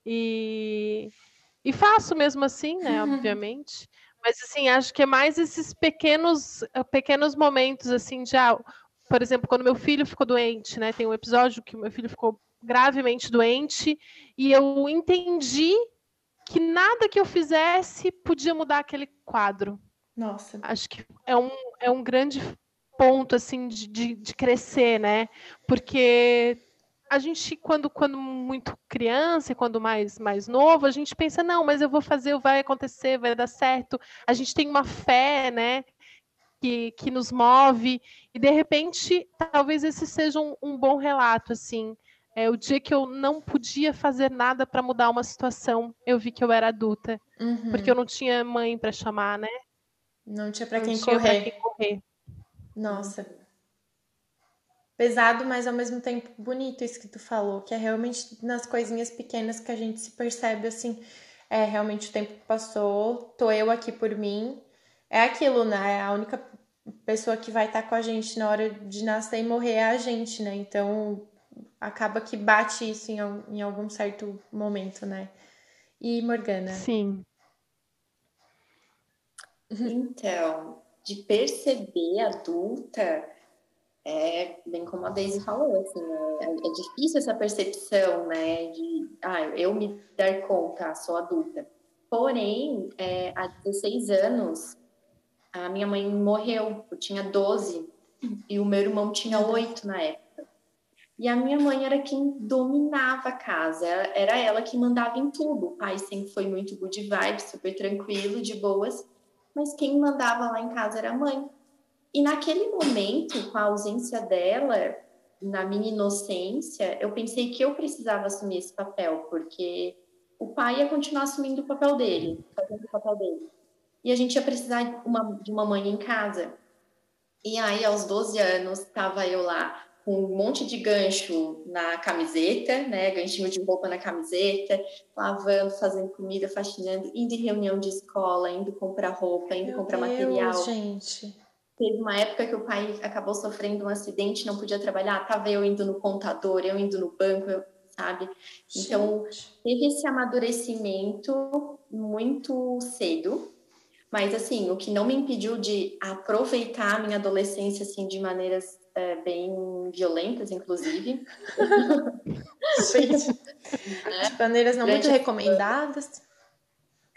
E, e faço mesmo assim, né? Obviamente. Mas assim, acho que é mais esses pequenos, eh, pequenos momentos assim de, ah, por exemplo, quando meu filho ficou doente, né? Tem um episódio que meu filho ficou gravemente doente e eu entendi que nada que eu fizesse podia mudar aquele quadro. Nossa. Acho que é um, é um grande ponto assim de, de, de crescer, né? Porque a gente, quando, quando muito criança e quando mais, mais novo, a gente pensa, não, mas eu vou fazer, vai acontecer, vai dar certo. A gente tem uma fé, né? Que, que nos move, e de repente, talvez esse seja um, um bom relato, assim. É, o dia que eu não podia fazer nada para mudar uma situação, eu vi que eu era adulta. Uhum. Porque eu não tinha mãe para chamar, né? Não tinha para quem, quem correr. Nossa pesado, mas ao mesmo tempo bonito isso que tu falou, que é realmente nas coisinhas pequenas que a gente se percebe assim, é realmente o tempo passou, tô eu aqui por mim. É aquilo, né? A única pessoa que vai estar tá com a gente na hora de nascer e morrer é a gente, né? Então acaba que bate isso em, em algum certo momento, né? E Morgana? Sim. Então, de perceber adulta, é bem como a Daisy falou, assim, é, é, difícil essa percepção, né, de, ah, eu me dar conta, sou adulta. Porém, é, há 16 anos, a minha mãe morreu, eu tinha 12, e o meu irmão tinha 8 na época. E a minha mãe era quem dominava a casa, era ela que mandava em tudo. O pai sempre foi muito good vibe, super tranquilo, de boas, mas quem mandava lá em casa era a mãe. E naquele momento, com a ausência dela, na minha inocência, eu pensei que eu precisava assumir esse papel, porque o pai ia continuar assumindo o papel dele, fazendo o papel dele. E a gente ia precisar uma, de uma mãe em casa. E aí, aos 12 anos, estava eu lá com um monte de gancho na camiseta, né? Ganchinho de roupa na camiseta, lavando, fazendo comida, faxinando, indo em reunião de escola, indo comprar roupa, indo Meu comprar Deus, material. gente. Teve uma época que o pai acabou sofrendo um acidente, não podia trabalhar, tava eu indo no contador, eu indo no banco, eu, sabe? Então, teve esse amadurecimento muito cedo, mas assim, o que não me impediu de aproveitar a minha adolescência assim de maneiras é, bem violentas, inclusive. de maneiras não muito recomendadas.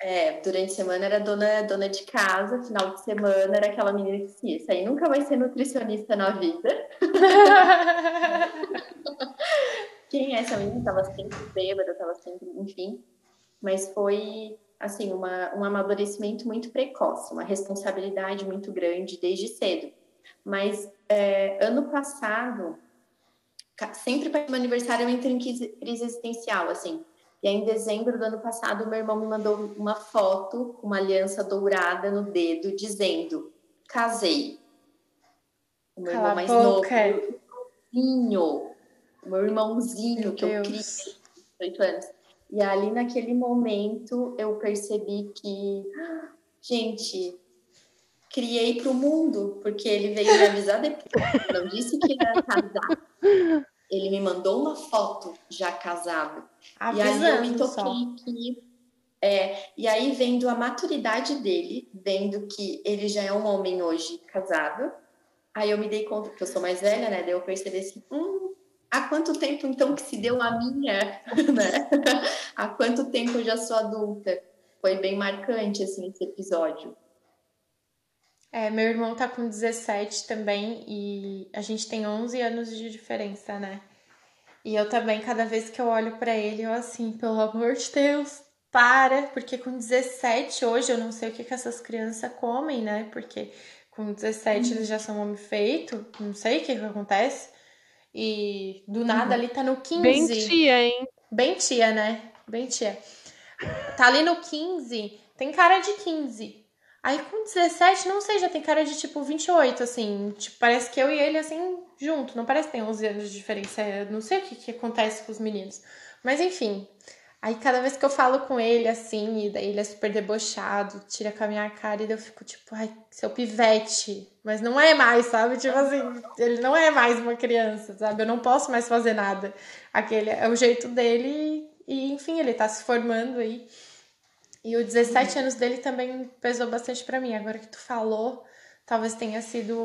É, durante a semana era dona, dona de casa, final de semana era aquela menina que disse, isso aí nunca vai ser nutricionista na vida. Quem é essa menina? Tava sempre bêbada, tava sempre, enfim. Mas foi, assim, uma, um amadurecimento muito precoce, uma responsabilidade muito grande desde cedo. Mas é, ano passado, sempre para o meu aniversário eu entro em crise existencial, assim E aí, em dezembro do ano passado, meu irmão me mandou uma foto com uma aliança dourada no dedo, dizendo: casei. O meu Cala irmão mais novo, o meu irmãozinho Meu que eu Deus. criei, 18 anos. E ali naquele momento eu percebi que, gente, criei para o mundo, porque ele veio me avisar depois, não disse que ia casar. Ele me mandou uma foto já casado. E aí eu me Avisando toquei que. É, e aí, vendo a maturidade dele, vendo que ele já é um homem hoje casado, aí eu me dei conta que eu sou mais velha, né? Daí eu percebi assim: hum, há quanto tempo então que se deu a minha, né? há quanto tempo eu já sou adulta? Foi bem marcante, assim, esse episódio. É, meu irmão tá com 17 também e a gente tem 11 anos de diferença, né? E eu também, cada vez que eu olho pra ele, eu assim, pelo amor de Deus, para, porque com 17 hoje eu não sei o que que essas crianças comem, né? Porque com 17 eles já são homem feito, não sei o que que acontece. E do nada ali tá no 15. Bem tia, hein? Bem tia, né? Bem tia. Tá ali no 15, tem cara de 15. Aí com 17, não sei, já tem cara de tipo 28, assim. Tipo, parece que eu e ele, assim, junto. Não parece que tem 11 anos de diferença. Eu não sei o que, que acontece com os meninos. Mas enfim. Aí cada vez que eu falo com ele, assim, e daí ele é super debochado, tira com a minha cara, e eu fico tipo, ai, seu pivete. Mas não é mais, sabe? Tipo assim, ele não é mais uma criança, sabe? Eu não posso mais fazer nada. Aquele é o jeito dele e, enfim, ele tá se formando aí. O 17 anos dele também pesou bastante pra mim. Agora que tu falou, talvez tenha sido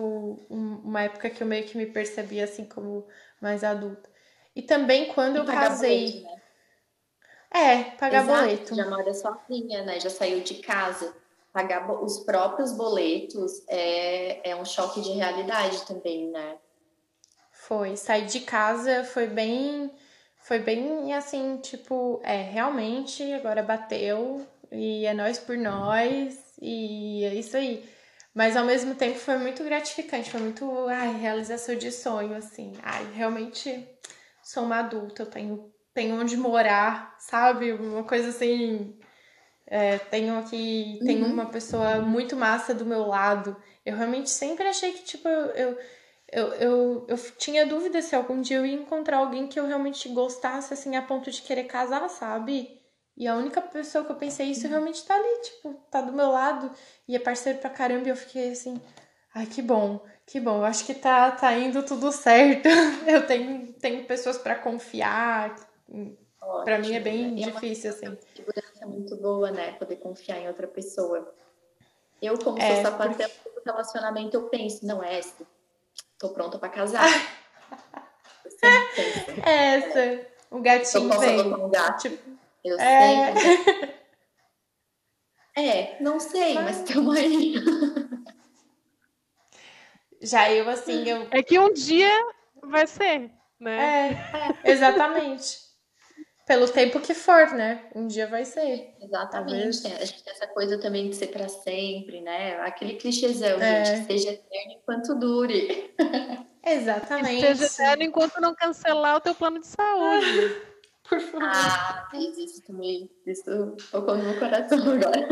um- uma época que eu meio que me percebi assim como mais adulta. E também quando eu E pagar casei. boleto, né? É, pagar Exato, boleto. Já mora sozinha, né? Já saiu de casa. Pagar os próprios boletos é, é um choque de realidade também, né? Foi, sair de casa foi bem, foi bem assim, tipo, é, realmente agora bateu e é nós por nós e é isso aí. Mas ao mesmo tempo foi muito gratificante, foi muito, ai, realização de sonho, assim. Ai, realmente sou uma adulta, eu tenho, tenho onde morar, sabe? Uma coisa assim, é, tenho aqui, tenho Uhum. uma pessoa muito massa do meu lado. Eu realmente sempre achei que, tipo, eu, eu, eu, eu, eu tinha dúvida se algum dia eu ia encontrar alguém que eu realmente gostasse, assim, a ponto de querer casar, sabe? E a única pessoa que eu pensei isso realmente tá ali, tipo, tá do meu lado e é parceiro pra caramba. E eu fiquei assim, ai, que bom, que bom. Eu acho que tá, tá indo tudo certo. Eu tenho, tenho pessoas pra confiar. Pra mim é bem né? É uma difícil, assim. segurança muito boa, né? Poder confiar em outra pessoa. Eu, como É, sou sapatão do relacionamento, eu penso, não é essa. Tô pronta pra casar. penso. Essa, o gatinho adotar um gato. Tipo, Eu É. sempre. É, não sei, mas estamos aí. já eu, assim, eu. É que um dia vai ser, né? É, exatamente. Pelo tempo que for, né? Um dia vai ser. Exatamente. Talvez. A gente tem essa coisa também de ser para sempre, né? Aquele clichêzão, É. gente, que seja eterno enquanto dure. Exatamente. Seja eterno enquanto não cancelar o teu plano de saúde. Por favor. Ah, isso também, isso tocou no meu coração agora.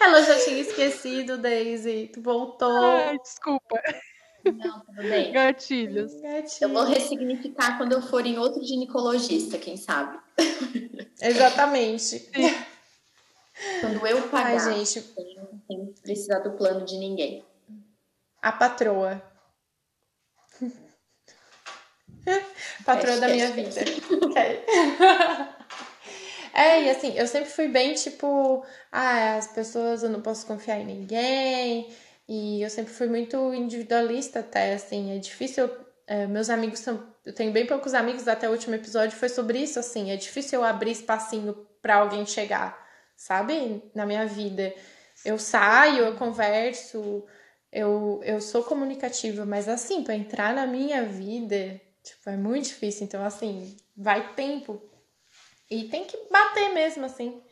Ela já tinha esquecido, Daisy. Tu voltou. Ai, desculpa. Não, tudo bem. Gatilhos. Gatinho. Eu vou ressignificar quando eu for em outro ginecologista, quem sabe? Exatamente. Quando eu Ai, pagar, gente, sem, sem precisar do plano de ninguém. a patroa. patroa da minha vida. É, e assim, eu sempre fui bem tipo, ah, as pessoas eu não posso confiar em ninguém. E eu sempre fui muito individualista até, assim, é difícil. é, meus amigos são. Eu tenho bem poucos amigos, até o último episódio foi sobre isso, assim. É difícil eu abrir espacinho pra alguém chegar, sabe? Na minha vida. Eu saio, eu converso, eu, eu sou comunicativa, mas assim, pra entrar na minha vida, tipo, é muito difícil. Então, assim, vai tempo. E tem que bater mesmo, assim.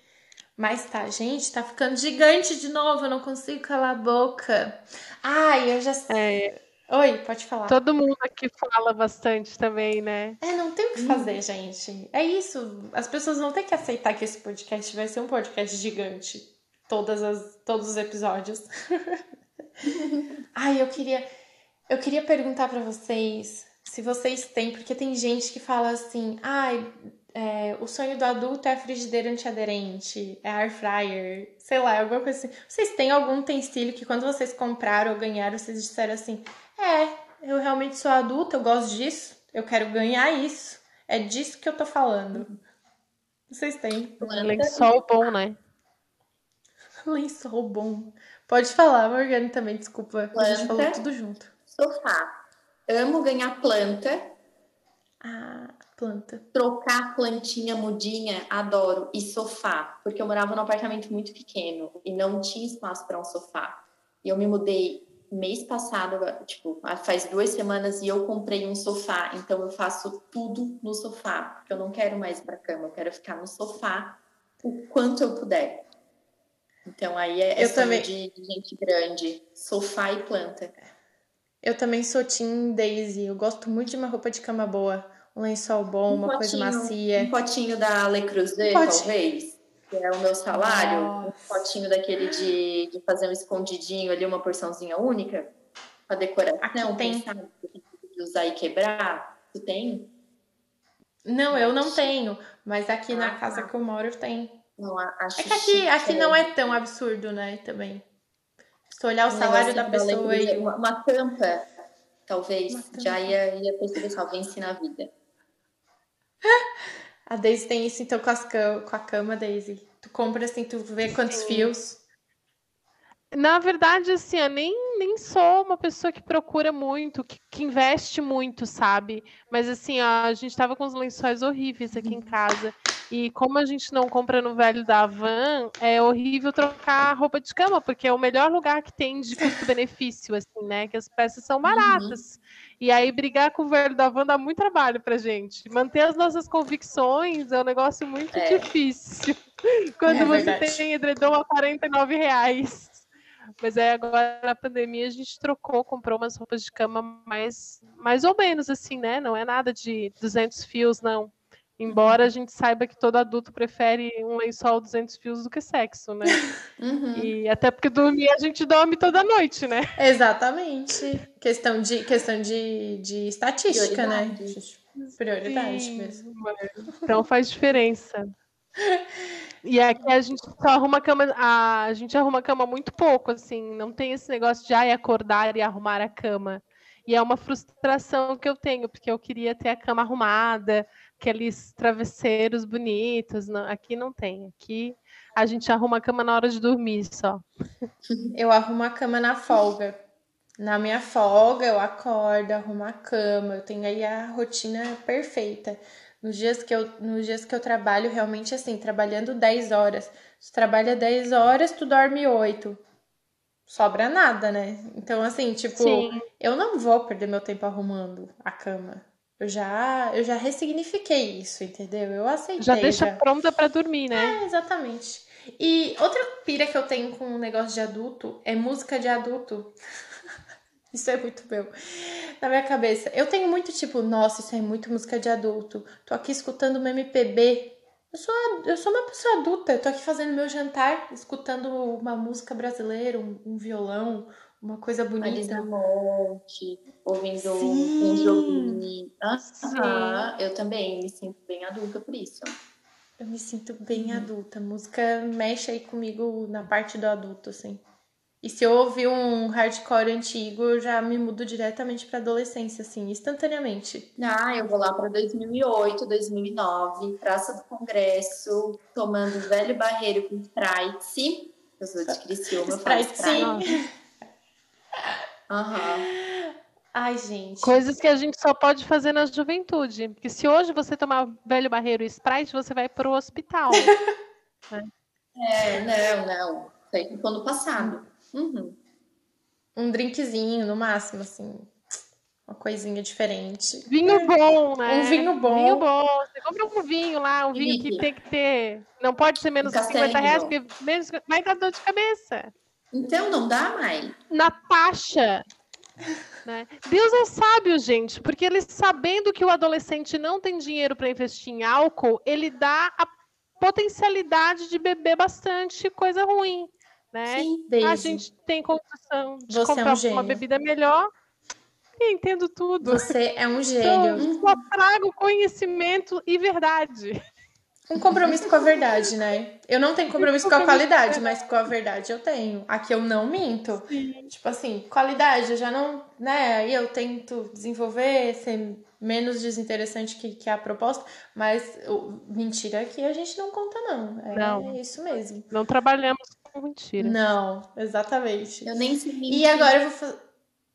Mas tá, gente, tá ficando gigante de novo. Eu não consigo calar a boca. Ai, eu já sei. É, Oi, pode falar. Todo mundo aqui fala bastante também, né? É, não tem o que fazer, gente. É isso. As pessoas vão ter que aceitar que esse podcast vai ser um podcast gigante. Todas as, todos os episódios. Ai, eu queria, eu queria perguntar para vocês se vocês têm, porque tem gente que fala assim, ai, é, o sonho do adulto é a frigideira antiaderente, é air fryer, sei lá, alguma coisa assim. Vocês têm algum utensílio que quando vocês compraram ou ganharam, vocês disseram assim, é, eu realmente sou adulta, eu gosto disso, eu quero ganhar isso, é disso que eu tô falando. Vocês têm. Lençol bom, né? Lençol bom. Pode falar, Morgana também, desculpa. Planta, a gente falou tudo junto. Sofá. Amo ganhar planta. Ah, planta. Trocar plantinha mudinha, adoro. E sofá, porque eu morava num apartamento muito pequeno e não tinha espaço para um sofá. E eu me mudei mês passado, tipo, faz duas semanas e eu comprei um sofá. Então eu faço tudo no sofá, porque eu não quero mais ir para cama, eu quero ficar no sofá o quanto eu puder. Então aí é, é Eu também. de, de gente grande, sofá e planta. Eu também sou Team Daisy. Eu gosto muito de uma roupa de cama boa, um lençol bom, uma coisa macia. Um potinho da Le Creuset, Um potinho. talvez, que é o meu salário. Nossa. Um potinho daquele de, de fazer um escondidinho ali, uma porçãozinha única, pra decoração. Aqui tem. sabe? De usar e quebrar. Tu tem? Não, eu não tenho, mas aqui na Ah, casa tá. que eu moro eu tenho. Não, acho É que aqui, aqui não é tão absurdo, né? Também. Se olhar o Um salário da pessoa e. Uma, uma tampa, talvez, Uma tampa. já ia, ia perceber só, vence na vida. A Daisy tem isso então com, as com a cama, Daisy. Tu compra assim, tu vê quantos fios. Na verdade, assim, eu nem, nem sou uma pessoa que procura muito, que, que investe muito, sabe? Mas assim, ó, a gente tava com os lençóis horríveis aqui em casa. E como a gente não compra no velho da van, é horrível trocar roupa de cama, porque é o melhor lugar que tem de custo-benefício, assim, né? Que as peças são baratas. E aí brigar com o velho da van dá muito trabalho pra gente. Manter as nossas convicções é um negócio muito É. difícil. Quando É você verdade. tem edredom a 49 reais. Mas aí agora na pandemia a gente trocou, comprou umas roupas de cama mais, mais ou menos assim, né? Não é nada de 200 fios, não. Embora a gente saiba que todo adulto prefere um lençol 200 fios do que sexo, né? Uhum. E até porque dormir a gente dorme toda noite, né? Exatamente. Questão de, questão de, de estatística, né? Prioridade. Prioridade Sim, mesmo. Então faz diferença. E aqui a gente só arruma a cama, a, a gente arruma a cama muito pouco, assim, não tem esse negócio de ai, acordar e arrumar a cama. E é uma frustração que eu tenho, porque eu queria ter a cama arrumada, aqueles travesseiros bonitos. não- aqui não tem. Aqui a gente arruma a cama na hora de dormir só. Eu arrumo a cama na folga. Na minha folga, eu acordo, arrumo a cama. Eu tenho aí a rotina perfeita. Nos dias que eu, nos dias que eu trabalho, realmente assim, trabalhando 10 horas. Tu trabalha 10 horas, tu dorme 8. Sobra nada, né? Então, assim, tipo, Sim. eu não vou perder meu tempo arrumando a cama. Eu já, eu já ressignifiquei isso, entendeu? Eu aceitei. Já deixa já. pronta para dormir, né? É, exatamente. E outra pira que eu tenho com o negócio de adulto é música de adulto. Isso é muito meu. Na minha cabeça. Eu tenho muito tipo, nossa, isso é muito música de adulto. Tô aqui escutando uma MPB. Eu sou, eu sou uma pessoa adulta. Eu tô aqui fazendo meu jantar, escutando uma música brasileira, um, um violão, uma coisa Marisa bonita. Monte, ouvindo um. Aham, Sim. eu também me sinto bem adulta por isso. Eu me sinto bem adulta. A música mexe aí comigo na parte do adulto, assim. E se eu ouvir um hardcore antigo, eu já me mudo diretamente pra adolescência, assim, instantaneamente. Ah, eu vou lá para 2008, 2009, Praça do Congresso, tomando velho barreiro com Sprite. Eu sou de Criciúma, eu falo Sprite, Aham. Ai, gente. Coisas que a gente só pode fazer na juventude. Porque se hoje você tomar velho barreiro e Sprite, você vai pro hospital. É, não, não. Isso aí ficou no passado. Uhum. Um drinkzinho, no máximo, assim. Uma coisinha diferente. Vinho bom, né? Um vinho bom. Vinho bom. Você compra um vinho lá, um vinho que tem que ter. Não pode ser menos Um de 50 reais, porque menos vai dar dor de cabeça. Então não dá mais. Natasha. Né? Deus é sábio, gente, porque ele sabendo que o adolescente não tem dinheiro para investir em álcool, ele dá a potencialidade de beber bastante coisa ruim. Né? Sim, a Daisy. gente tem condição de Você é um comprar uma bebida melhor. Eu entendo tudo. Você é um Então, gênio. só trago conhecimento e verdade. Um compromisso com a verdade, né? Eu não tenho compromisso com a qualidade, mas com a verdade eu tenho. Aqui eu não minto. Tipo assim, qualidade, eu já não. Né? Aí eu tento desenvolver, ser menos desinteressante que, que a proposta, mas o, mentira aqui a gente não conta, não. É Não. isso mesmo. Não trabalhamos com mentira. Não, exatamente. Eu nem sei E agora eu vou fa-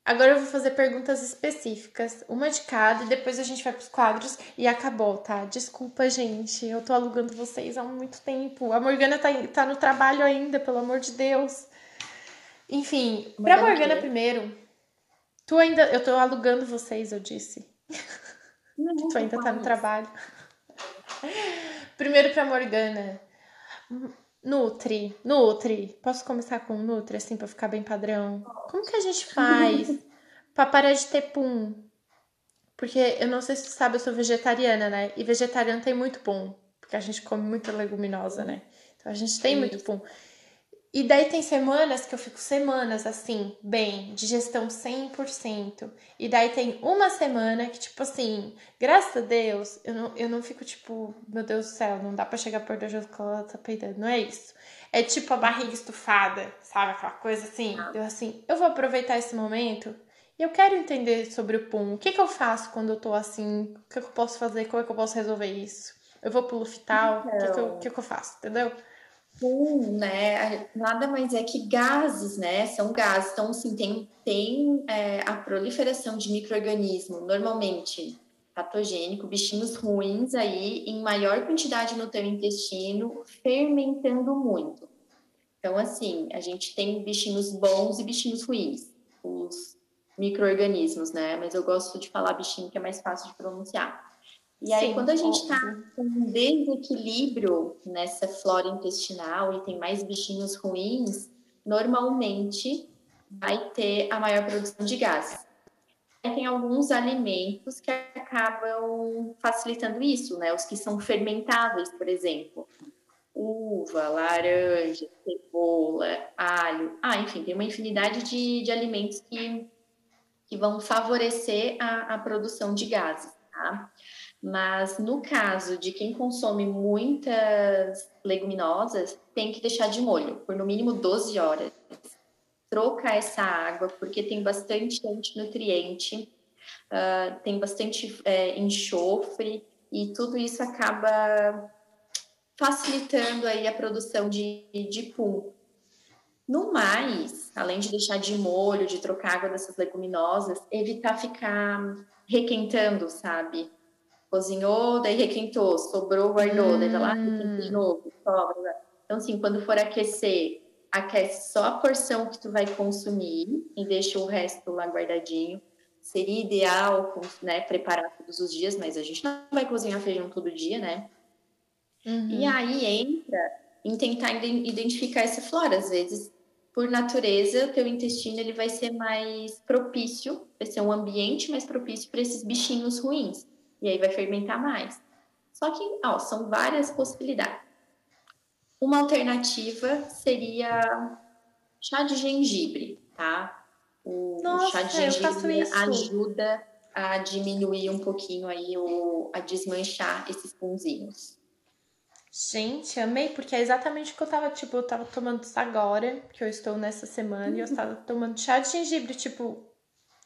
Agora eu vou fazer perguntas específicas, uma de cada, e depois a gente vai pros quadros e acabou, tá? Desculpa, gente, eu tô alugando vocês há muito tempo. A Morgana tá, tá no trabalho ainda, pelo amor de Deus. Enfim, pra Morgana Morgana quê? primeiro. Tu ainda. Eu tô alugando vocês, eu disse. Não, Tu ainda tá no trabalho. Primeiro pra Morgana. Nutri, Nutri. Posso começar com Nutri, assim, pra ficar bem padrão? Como que a gente faz pra parar de ter pum? Porque eu não sei se tu sabe, eu sou vegetariana, né? E vegetariano tem muito pum. Porque a gente come muita leguminosa, né? Então a gente tem muito pum. E daí tem semanas que eu fico semanas assim, bem, digestão 100%. E daí tem uma semana que, tipo assim, graças a Deus, eu não, eu não fico tipo, meu Deus do céu, não dá pra chegar perto da José que ela tá peidando. Não é isso. É tipo a barriga estufada, sabe? Aquela coisa assim. Eu assim, eu vou aproveitar esse momento e eu quero entender sobre o pum. O que que eu faço quando eu tô assim? O que que eu posso fazer? Como é que eu posso resolver isso? Eu vou pro Lufital? O que que, eu, o que que eu faço? Entendeu? Né? Nada mais é que gases, né? São gases. Então, assim, tem, tem é, a proliferação de micro-organismo, normalmente patogênico, bichinhos ruins aí, em maior quantidade no teu intestino, fermentando muito. Então, assim, a gente tem bichinhos bons e bichinhos ruins, os micro-organismos, né? Mas eu gosto de falar bichinho que é mais fácil de pronunciar. E aí, Sim, quando a gente está com um desequilíbrio nessa flora intestinal e tem mais bichinhos ruins, normalmente vai ter a maior produção de gases. Aí tem alguns alimentos que acabam facilitando isso, né? Os que são fermentáveis, por exemplo. Uva, laranja, cebola, alho. Ah, enfim, tem uma infinidade de, de alimentos que, que vão favorecer a, a produção de gases, tá? Mas no caso de quem consome muitas leguminosas, tem que deixar de molho por no mínimo 12 horas. Trocar essa água, porque tem bastante antinutriente, ah, tem bastante é, enxofre, e tudo isso acaba facilitando aí a produção de, de pum. No mais, além de deixar de molho, de trocar água dessas leguminosas, evitar ficar requentando, sabe? Cozinhou, daí requentou, sobrou, guardou, daí vai lá, requenta de novo, sobra. Então, assim, quando for aquecer, aquece só a porção que tu vai consumir e deixa o resto lá guardadinho. Seria ideal, né, preparar todos os dias, mas a gente não vai cozinhar feijão todo dia, né? Uhum. E aí entra em tentar iden- identificar essa flora. Às vezes, por natureza, o teu intestino ele vai ser mais propício, vai ser um ambiente mais propício para esses bichinhos ruins. E aí vai fermentar mais. Só que, ó, são várias possibilidades. Uma alternativa seria chá de gengibre, tá? O, Nossa, chá de gengibre ajuda a diminuir um pouquinho aí o, a desmanchar esses punzinhos. Gente, amei, porque é exatamente o que eu tava, tipo, eu tava tomando isso agora, que eu estou nessa semana, e eu estava tomando chá de gengibre, tipo,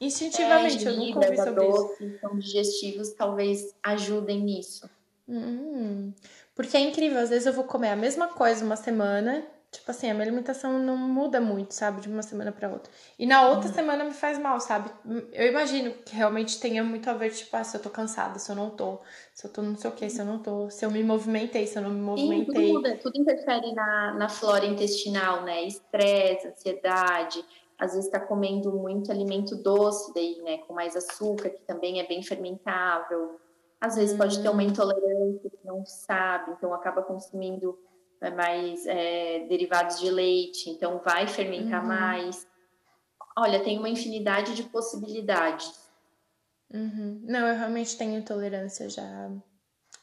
instintivamente, eu nunca ouvi sobre isso. doce, são digestivos, talvez ajudem nisso. Hum, porque é incrível, às vezes eu vou comer a mesma coisa uma semana, tipo assim, a minha alimentação não muda muito, sabe, de uma semana pra outra. E na outra Uhum. semana me faz mal, sabe? Eu imagino que realmente tenha muito a ver, tipo, ah, se eu tô cansada, se eu não tô, se eu tô não sei o que, se eu não tô, se eu me movimentei, se eu não me Sim, tudo movimentei. muda, tudo interfere na, na flora intestinal, né? Estresse, ansiedade, às vezes está comendo muito alimento doce, daí, né, com mais açúcar, que também é bem fermentável. Às vezes pode ter Hum. uma intolerância que não sabe, então acaba consumindo é, mais é, derivados de leite, então vai fermentar Uhum. mais. olha, tem uma infinidade de possibilidades. Uhum. Não, eu realmente tenho intolerância já.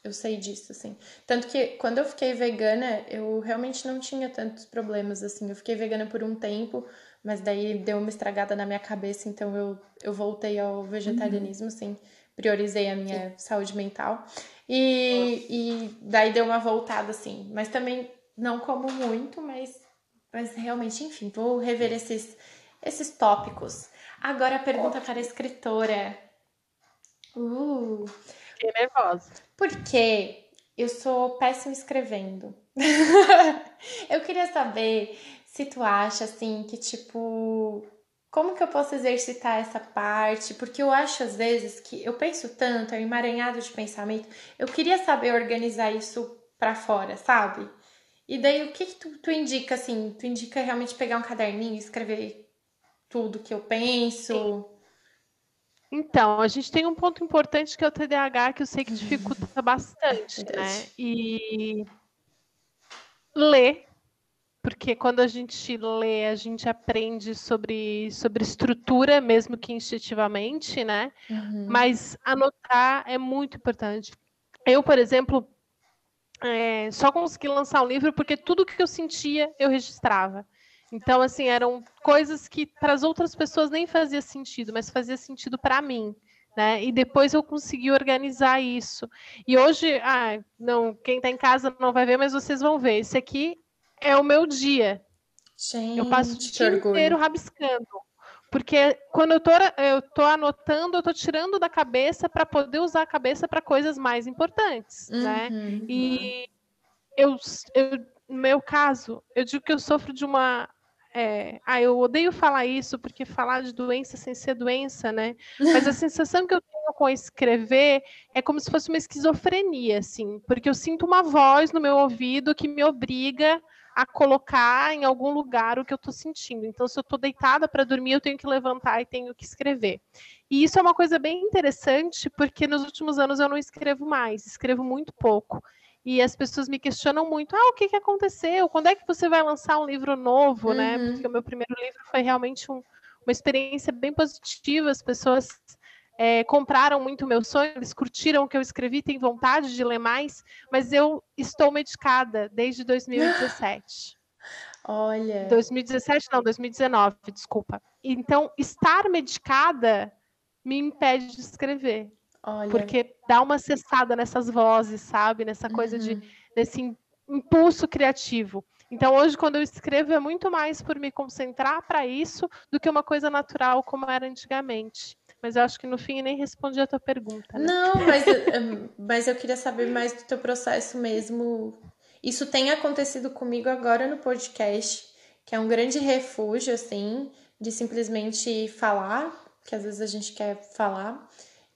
Eu sei disso, assim. Tanto que quando eu fiquei vegana, eu realmente não tinha tantos problemas, assim. Eu fiquei vegana por um tempo, mas daí deu uma estragada na minha cabeça, então eu, eu voltei ao vegetarianismo, uhum. assim. Priorizei a minha Sim. saúde mental. E, e daí deu uma voltada, assim. Mas também não como muito, mas, mas realmente, enfim, vou rever esses, esses tópicos. Agora a pergunta para a escritora. Uh. Fiquei nervosa. Porque eu sou péssima escrevendo. eu queria saber se tu acha assim que tipo como que eu posso exercitar essa parte? Porque eu acho às vezes que eu penso tanto, é um emaranhado de pensamento. Eu queria saber organizar isso para fora, sabe? E daí o que, que tu, tu, indica assim? Tu indica realmente pegar um caderninho e escrever tudo que eu penso? Sim. Então, a gente tem um ponto importante que é o TDAH, que eu sei que dificulta bastante, né? E ler porque quando a gente lê, a gente aprende sobre, sobre estrutura, mesmo que instintivamente, né? Uhum. Mas anotar é muito importante. Eu, por exemplo, é, só consegui lançar um livro porque tudo que eu sentia eu registrava. Então, assim, eram coisas que para as outras pessoas nem fazia sentido, mas fazia sentido para mim. Né? E depois eu consegui organizar isso. E hoje, ah, não, quem está em casa não vai ver, mas vocês vão ver. Esse aqui é o meu dia. Gente, eu passo o dia inteiro rabiscando. Porque quando eu tô, eu tô anotando, eu tô tirando da cabeça para poder usar a cabeça para coisas mais importantes, né? uhum. né? E eu, eu, no meu caso, eu digo que eu sofro de uma é, ah, eu odeio falar isso porque falar de doença sem ser doença, né? Mas a sensação que eu tenho com escrever é como se fosse uma esquizofrenia, assim, porque eu sinto uma voz no meu ouvido que me obriga a colocar em algum lugar o que eu estou sentindo. Então, se eu estou deitada para dormir, eu tenho que levantar e tenho que escrever. E isso é uma coisa bem interessante, porque nos últimos anos eu não escrevo mais, escrevo muito pouco. E as pessoas me questionam muito: ah, o que, que aconteceu? Quando é que você vai lançar um livro novo, né? uhum. né? Porque o meu primeiro livro foi realmente um, uma experiência bem positiva, as pessoas é, compraram muito meu sonho, eles curtiram o que eu escrevi, têm vontade de ler mais, mas eu estou medicada desde 2017. Olha. 2017, não, 2019, desculpa. Então, estar medicada me impede de escrever. Olha. Porque dá uma cessada nessas vozes, sabe? Nessa coisa uhum. de desse impulso criativo. Então, hoje, quando eu escrevo, é muito mais por me concentrar para isso do que uma coisa natural como era antigamente. Mas eu acho que no fim nem respondi a tua pergunta. Né? Não, mas, mas eu queria saber mais do teu processo mesmo. Isso tem acontecido comigo agora no podcast, que é um grande refúgio, assim, de simplesmente falar, que às vezes a gente quer falar.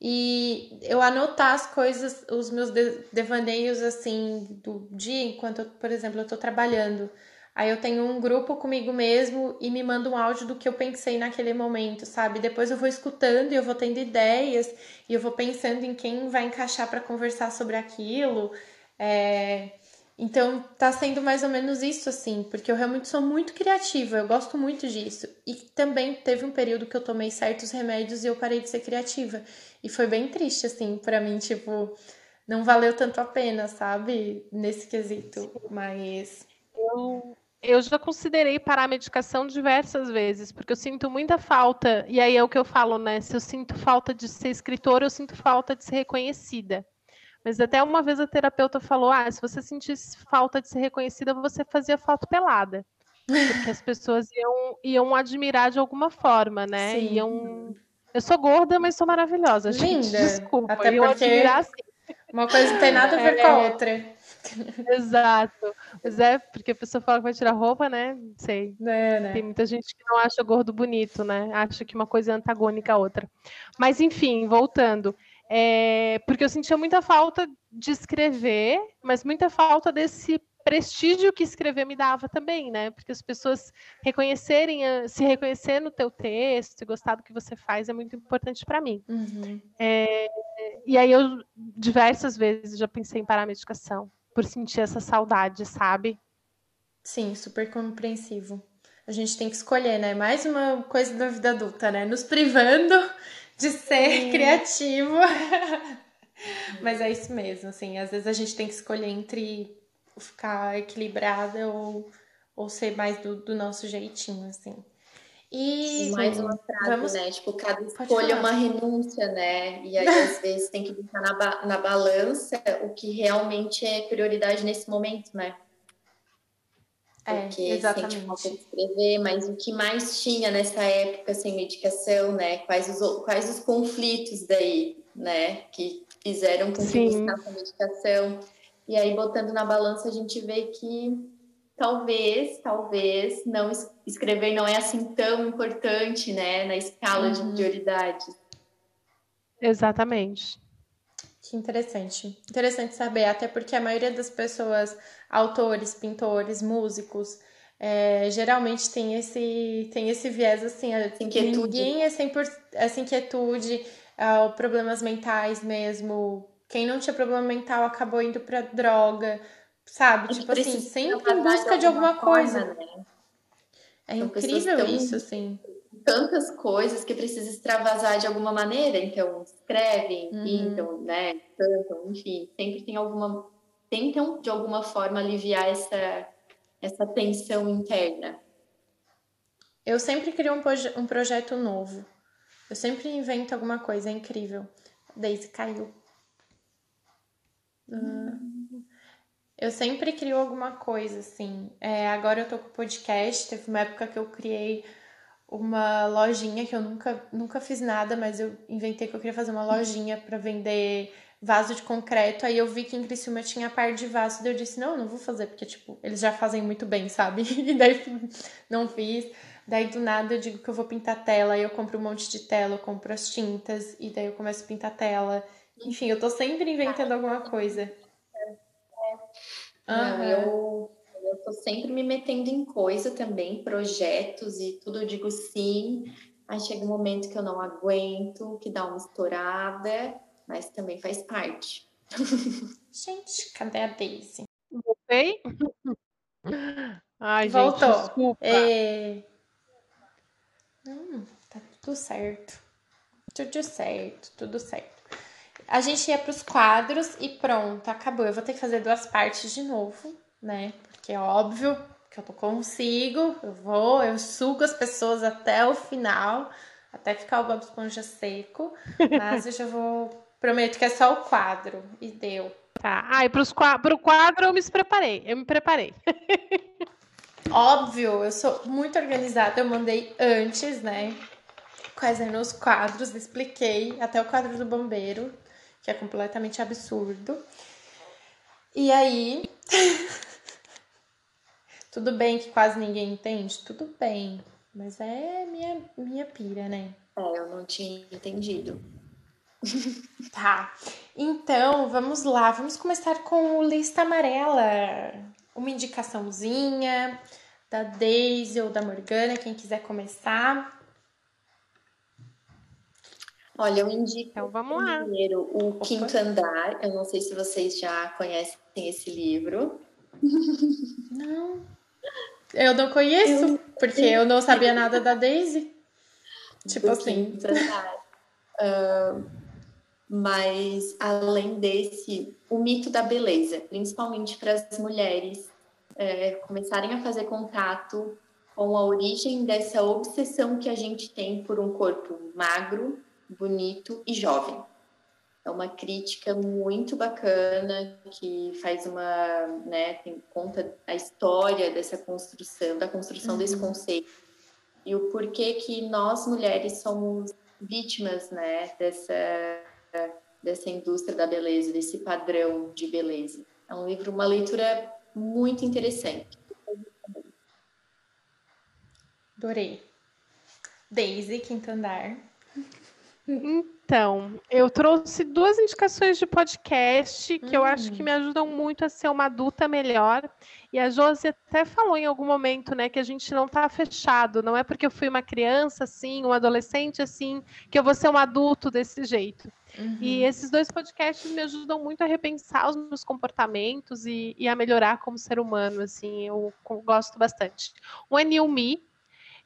E eu anotar as coisas, os meus devaneios, assim, do dia, enquanto, eu, por exemplo, eu tô trabalhando. Aí eu tenho um grupo comigo mesmo e me manda um áudio do que eu pensei naquele momento, sabe? Depois eu vou escutando e eu vou tendo ideias e eu vou pensando em quem vai encaixar para conversar sobre aquilo. É... Então tá sendo mais ou menos isso, assim, porque eu realmente sou muito criativa, eu gosto muito disso. E também teve um período que eu tomei certos remédios e eu parei de ser criativa. E foi bem triste, assim, para mim, tipo, não valeu tanto a pena, sabe? Nesse quesito. Mas. Eu, eu já considerei parar a medicação diversas vezes, porque eu sinto muita falta, e aí é o que eu falo, né? Se eu sinto falta de ser escritora, eu sinto falta de ser reconhecida. Mas até uma vez a terapeuta falou: ah, se você sentisse falta de ser reconhecida, você fazia foto pelada. Porque as pessoas iam, iam admirar de alguma forma, né? Sim. Iam. Eu sou gorda, mas sou maravilhosa. Linda. Gente, desculpa. Até porque admirar, assim. uma coisa não tem nada a ver é... com a é. outra. Exato. Mas é porque a pessoa fala que vai tirar roupa, né? Sei. É, né? Tem muita gente que não acha gordo bonito, né? Acha que uma coisa é antagônica à outra. Mas, enfim, voltando. É, porque eu sentia muita falta de escrever, mas muita falta desse prestígio que escrever me dava também, né? Porque as pessoas reconhecerem, eh, se reconhecer no teu texto, e gostar do que você faz é muito importante para mim. Uhum. É, e aí eu diversas vezes já pensei em parar a medicação por sentir essa saudade, sabe? Sim, super compreensivo. a gente tem que escolher, né? Mais uma coisa da vida adulta, né? Nos privando de ser Sim. criativo. Mas é isso mesmo, assim, às vezes a gente tem que escolher entre ficar equilibrada ou, ou ser mais do, do nosso jeitinho, assim. E mais uma frase, vamos... né? Tipo, cada escolha é uma renúncia, né? E aí, às vezes, tem que botar na, ba na balança o que realmente é prioridade nesse momento, né? É, Porque exatamente. sente escrever, mas o que mais tinha nessa época sem medicação, né? Quais os, quais os conflitos daí, né? Que fizeram com que buscasse a medicação. E aí, botando na balança, a gente vê que talvez, talvez, não escrever não é assim tão importante, né, na escala uhum. de prioridades. Exatamente. Que interessante. Interessante saber, até porque a maioria das pessoas, autores, pintores, músicos, é, geralmente tem esse, tem esse viés assim, inquietude. ninguém é 100%, essa inquietude, uh, problemas mentais mesmo. Quem não tinha problema mental acabou indo para droga, sabe? Tipo assim, sempre em busca de alguma, forma, coisa. Né? É São incrível isso, assim. Tantas coisas que precisa extravasar de alguma maneira, então escrevem, uhum. pintam, né? Cantam, enfim, sempre tem alguma. Tentam de alguma forma aliviar essa, essa tensão interna. Eu sempre crio um, proje um projeto novo. Eu sempre invento alguma coisa, é incrível. Daisy caiu. Uhum. Eu sempre crio alguma coisa, assim. É, agora eu tô com podcast, teve uma época que eu criei uma lojinha que eu nunca, nunca fiz nada, mas eu inventei que eu queria fazer uma lojinha para vender vaso de concreto. Aí eu vi que em Criciúma tinha par de vaso, daí eu disse, não, não vou fazer, porque, tipo, eles já fazem muito bem, sabe? E daí não fiz. Daí do nada eu digo que eu vou pintar tela, aí eu compro um monte de tela, eu compro as tintas, e daí eu começo a pintar tela. Enfim, eu tô sempre inventando alguma coisa. Não, eu, eu tô sempre me metendo em coisa também, projetos e tudo eu digo sim. Aí chega um momento que eu não aguento, que dá uma estourada, mas também faz parte. Gente, cadê a Daisy? Voltei? Ai, Voltou. Gente, desculpa. É... Hum, tá tudo certo. Tudo certo, tudo certo. A gente ia para os quadros e pronto, acabou. Eu vou ter que fazer duas partes de novo, né? Porque é óbvio que eu consigo, eu vou, eu sugo as pessoas até o final, até ficar o Bob Esponja seco. Mas eu já vou. Prometo que é só o quadro. E deu. Tá. Ah, e para o quadro eu me preparei. Eu me preparei. Óbvio, eu sou muito organizada. Eu mandei antes, né? Quais eram os quadros, expliquei até o quadro do bombeiro que é completamente absurdo. E aí. Tudo bem que quase ninguém entende? Tudo bem. Mas é minha, minha pira, né? É, eu não tinha entendido. tá. Então, vamos lá. Vamos começar com o Lista Amarela. Uma indicaçãozinha da Daisy ou da Morgana, quem quiser começar. Olha, eu indico então, vamos lá. primeiro o Opa. Quinto Andar. Eu não sei se vocês já conhecem esse livro. Não. Eu não conheço, eu... porque eu não sabia nada da Daisy. Tipo Do assim. Quinto Andar. Uh, mas, além desse, o mito da beleza, principalmente para as mulheres é, começarem a fazer contato com a origem dessa obsessão que a gente tem por um corpo magro, bonito e jovem. É uma crítica muito bacana que faz uma, né, tem, conta a história dessa construção, da construção uhum. desse conceito e o porquê que nós mulheres somos vítimas, né, dessa dessa indústria da beleza, desse padrão de beleza. É um livro, uma leitura muito interessante. Adorei. Daisy, Quinto Andar. Então, eu trouxe duas indicações de podcast que eu acho que hum. me ajudam muito a ser uma adulta melhor. E a Josi até falou em algum momento, né, que a gente não está fechado. Não é porque eu fui uma criança assim, um adolescente assim, que eu vou ser um adulto desse jeito. Uhum. E esses dois podcasts me ajudam muito a repensar os meus comportamentos e, e a melhorar como ser humano. Assim, eu gosto bastante. Um é New Me,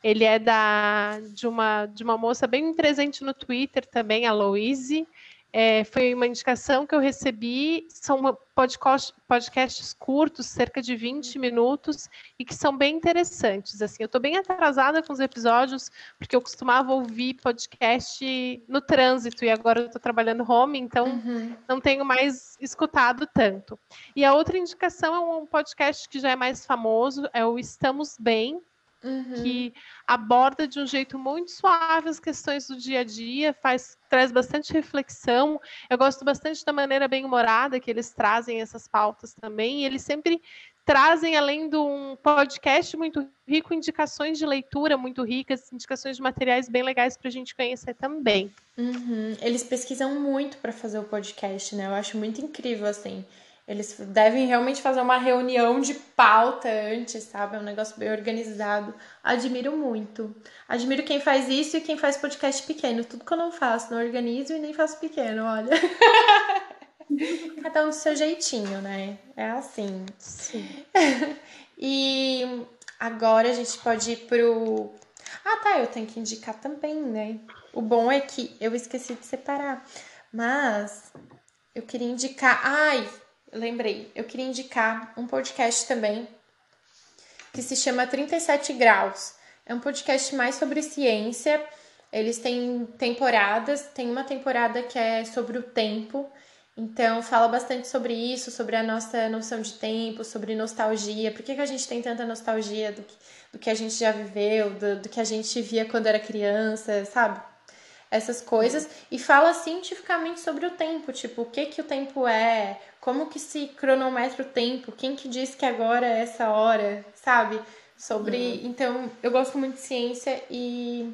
Ele é da de uma de uma moça bem presente no Twitter também, a Louise. É, foi uma indicação que eu recebi. São podcast, podcasts curtos, cerca de 20 minutos, e que são bem interessantes. Assim, eu estou bem atrasada com os episódios, porque eu costumava ouvir podcast no trânsito, e agora eu estou trabalhando home, então uhum. não tenho mais escutado tanto. E a outra indicação é um podcast que já é mais famoso, é o Estamos Bem, Uhum. que aborda de um jeito muito suave as questões do dia a dia, faz, traz bastante reflexão. Eu gosto bastante da maneira bem humorada que eles trazem essas pautas também. E eles sempre trazem, além de um podcast muito rico, indicações de leitura muito ricas, indicações de materiais bem legais para a gente conhecer também. Uhum. Eles pesquisam muito para fazer o podcast, né? Eu acho muito incrível assim. Eles devem realmente fazer uma reunião de pauta antes, sabe? É um negócio bem organizado. Admiro muito. Admiro quem faz isso e quem faz podcast pequeno. Tudo que eu não faço, não organizo e nem faço pequeno, olha. Cada um do seu jeitinho, né? É assim. Sim. e agora a gente pode ir pro. Ah, tá, eu tenho que indicar também, né? O bom é que eu esqueci de separar. Mas eu queria indicar. Ai, lembrei, eu queria indicar um podcast também que se chama 37 Graus. É um podcast mais sobre ciência. Eles têm temporadas, tem uma temporada que é sobre o tempo. Então, fala bastante sobre isso, sobre a nossa noção de tempo, sobre nostalgia. Por que, que a gente tem tanta nostalgia do que, do que a gente já viveu, do, do que a gente via quando era criança, sabe? Essas coisas e fala cientificamente sobre o tempo, tipo, o que que o tempo é, como que se cronometra o tempo, quem que diz que agora é essa hora, sabe? Sobre, uhum. então, eu gosto muito de ciência e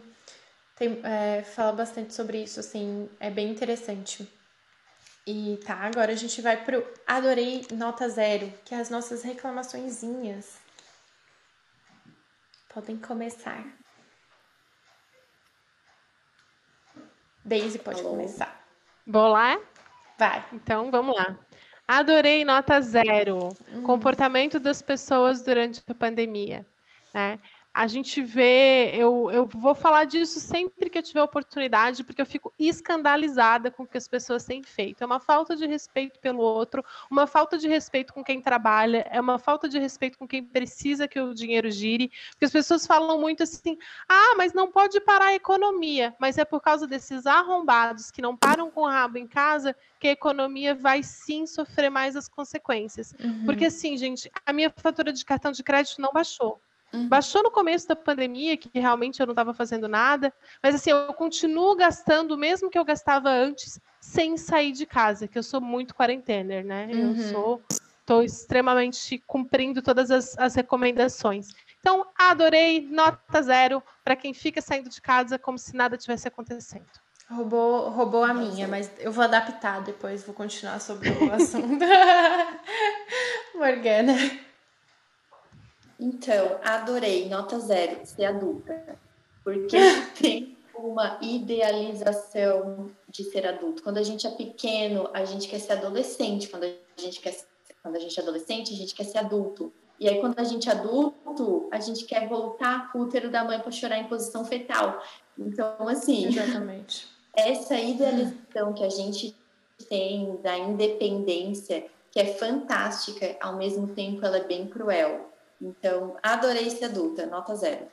tem, é, fala bastante sobre isso, assim, é bem interessante. E tá, agora a gente vai pro Adorei Nota Zero, que é as nossas reclamaçõezinhas. Podem começar. Daisy pode Alô. começar. Vou lá? Vai. Então, vamos lá. Adorei nota zero. Hum. Comportamento das pessoas durante a pandemia. Né? A gente vê, eu, eu vou falar disso sempre que eu tiver oportunidade, porque eu fico escandalizada com o que as pessoas têm feito. É uma falta de respeito pelo outro, uma falta de respeito com quem trabalha, é uma falta de respeito com quem precisa que o dinheiro gire, porque as pessoas falam muito assim: ah, mas não pode parar a economia, mas é por causa desses arrombados que não param com o rabo em casa que a economia vai sim sofrer mais as consequências. Uhum. Porque assim, gente, a minha fatura de cartão de crédito não baixou. Uhum. Baixou no começo da pandemia, que realmente eu não estava fazendo nada, mas assim, eu continuo gastando o mesmo que eu gastava antes, sem sair de casa, que eu sou muito quarentener, né? Uhum. Eu sou, estou extremamente cumprindo todas as, as recomendações. Então, adorei, nota zero para quem fica saindo de casa como se nada tivesse acontecendo. Roubou, roubou a minha, mas eu vou adaptar depois, vou continuar sobre o assunto. Morgana. Então, adorei, nota zero, ser adulta. Porque tem uma idealização de ser adulto. Quando a gente é pequeno, a gente quer ser adolescente. Quando a gente quer quando a gente é adolescente, a gente quer ser adulto. E aí, quando a gente é adulto, a gente quer voltar pro útero da mãe para chorar em posição fetal. Então, assim. Exatamente. Essa idealização que a gente tem da independência, que é fantástica, ao mesmo tempo ela é bem cruel. Então, adorei ser adulta, nota zero.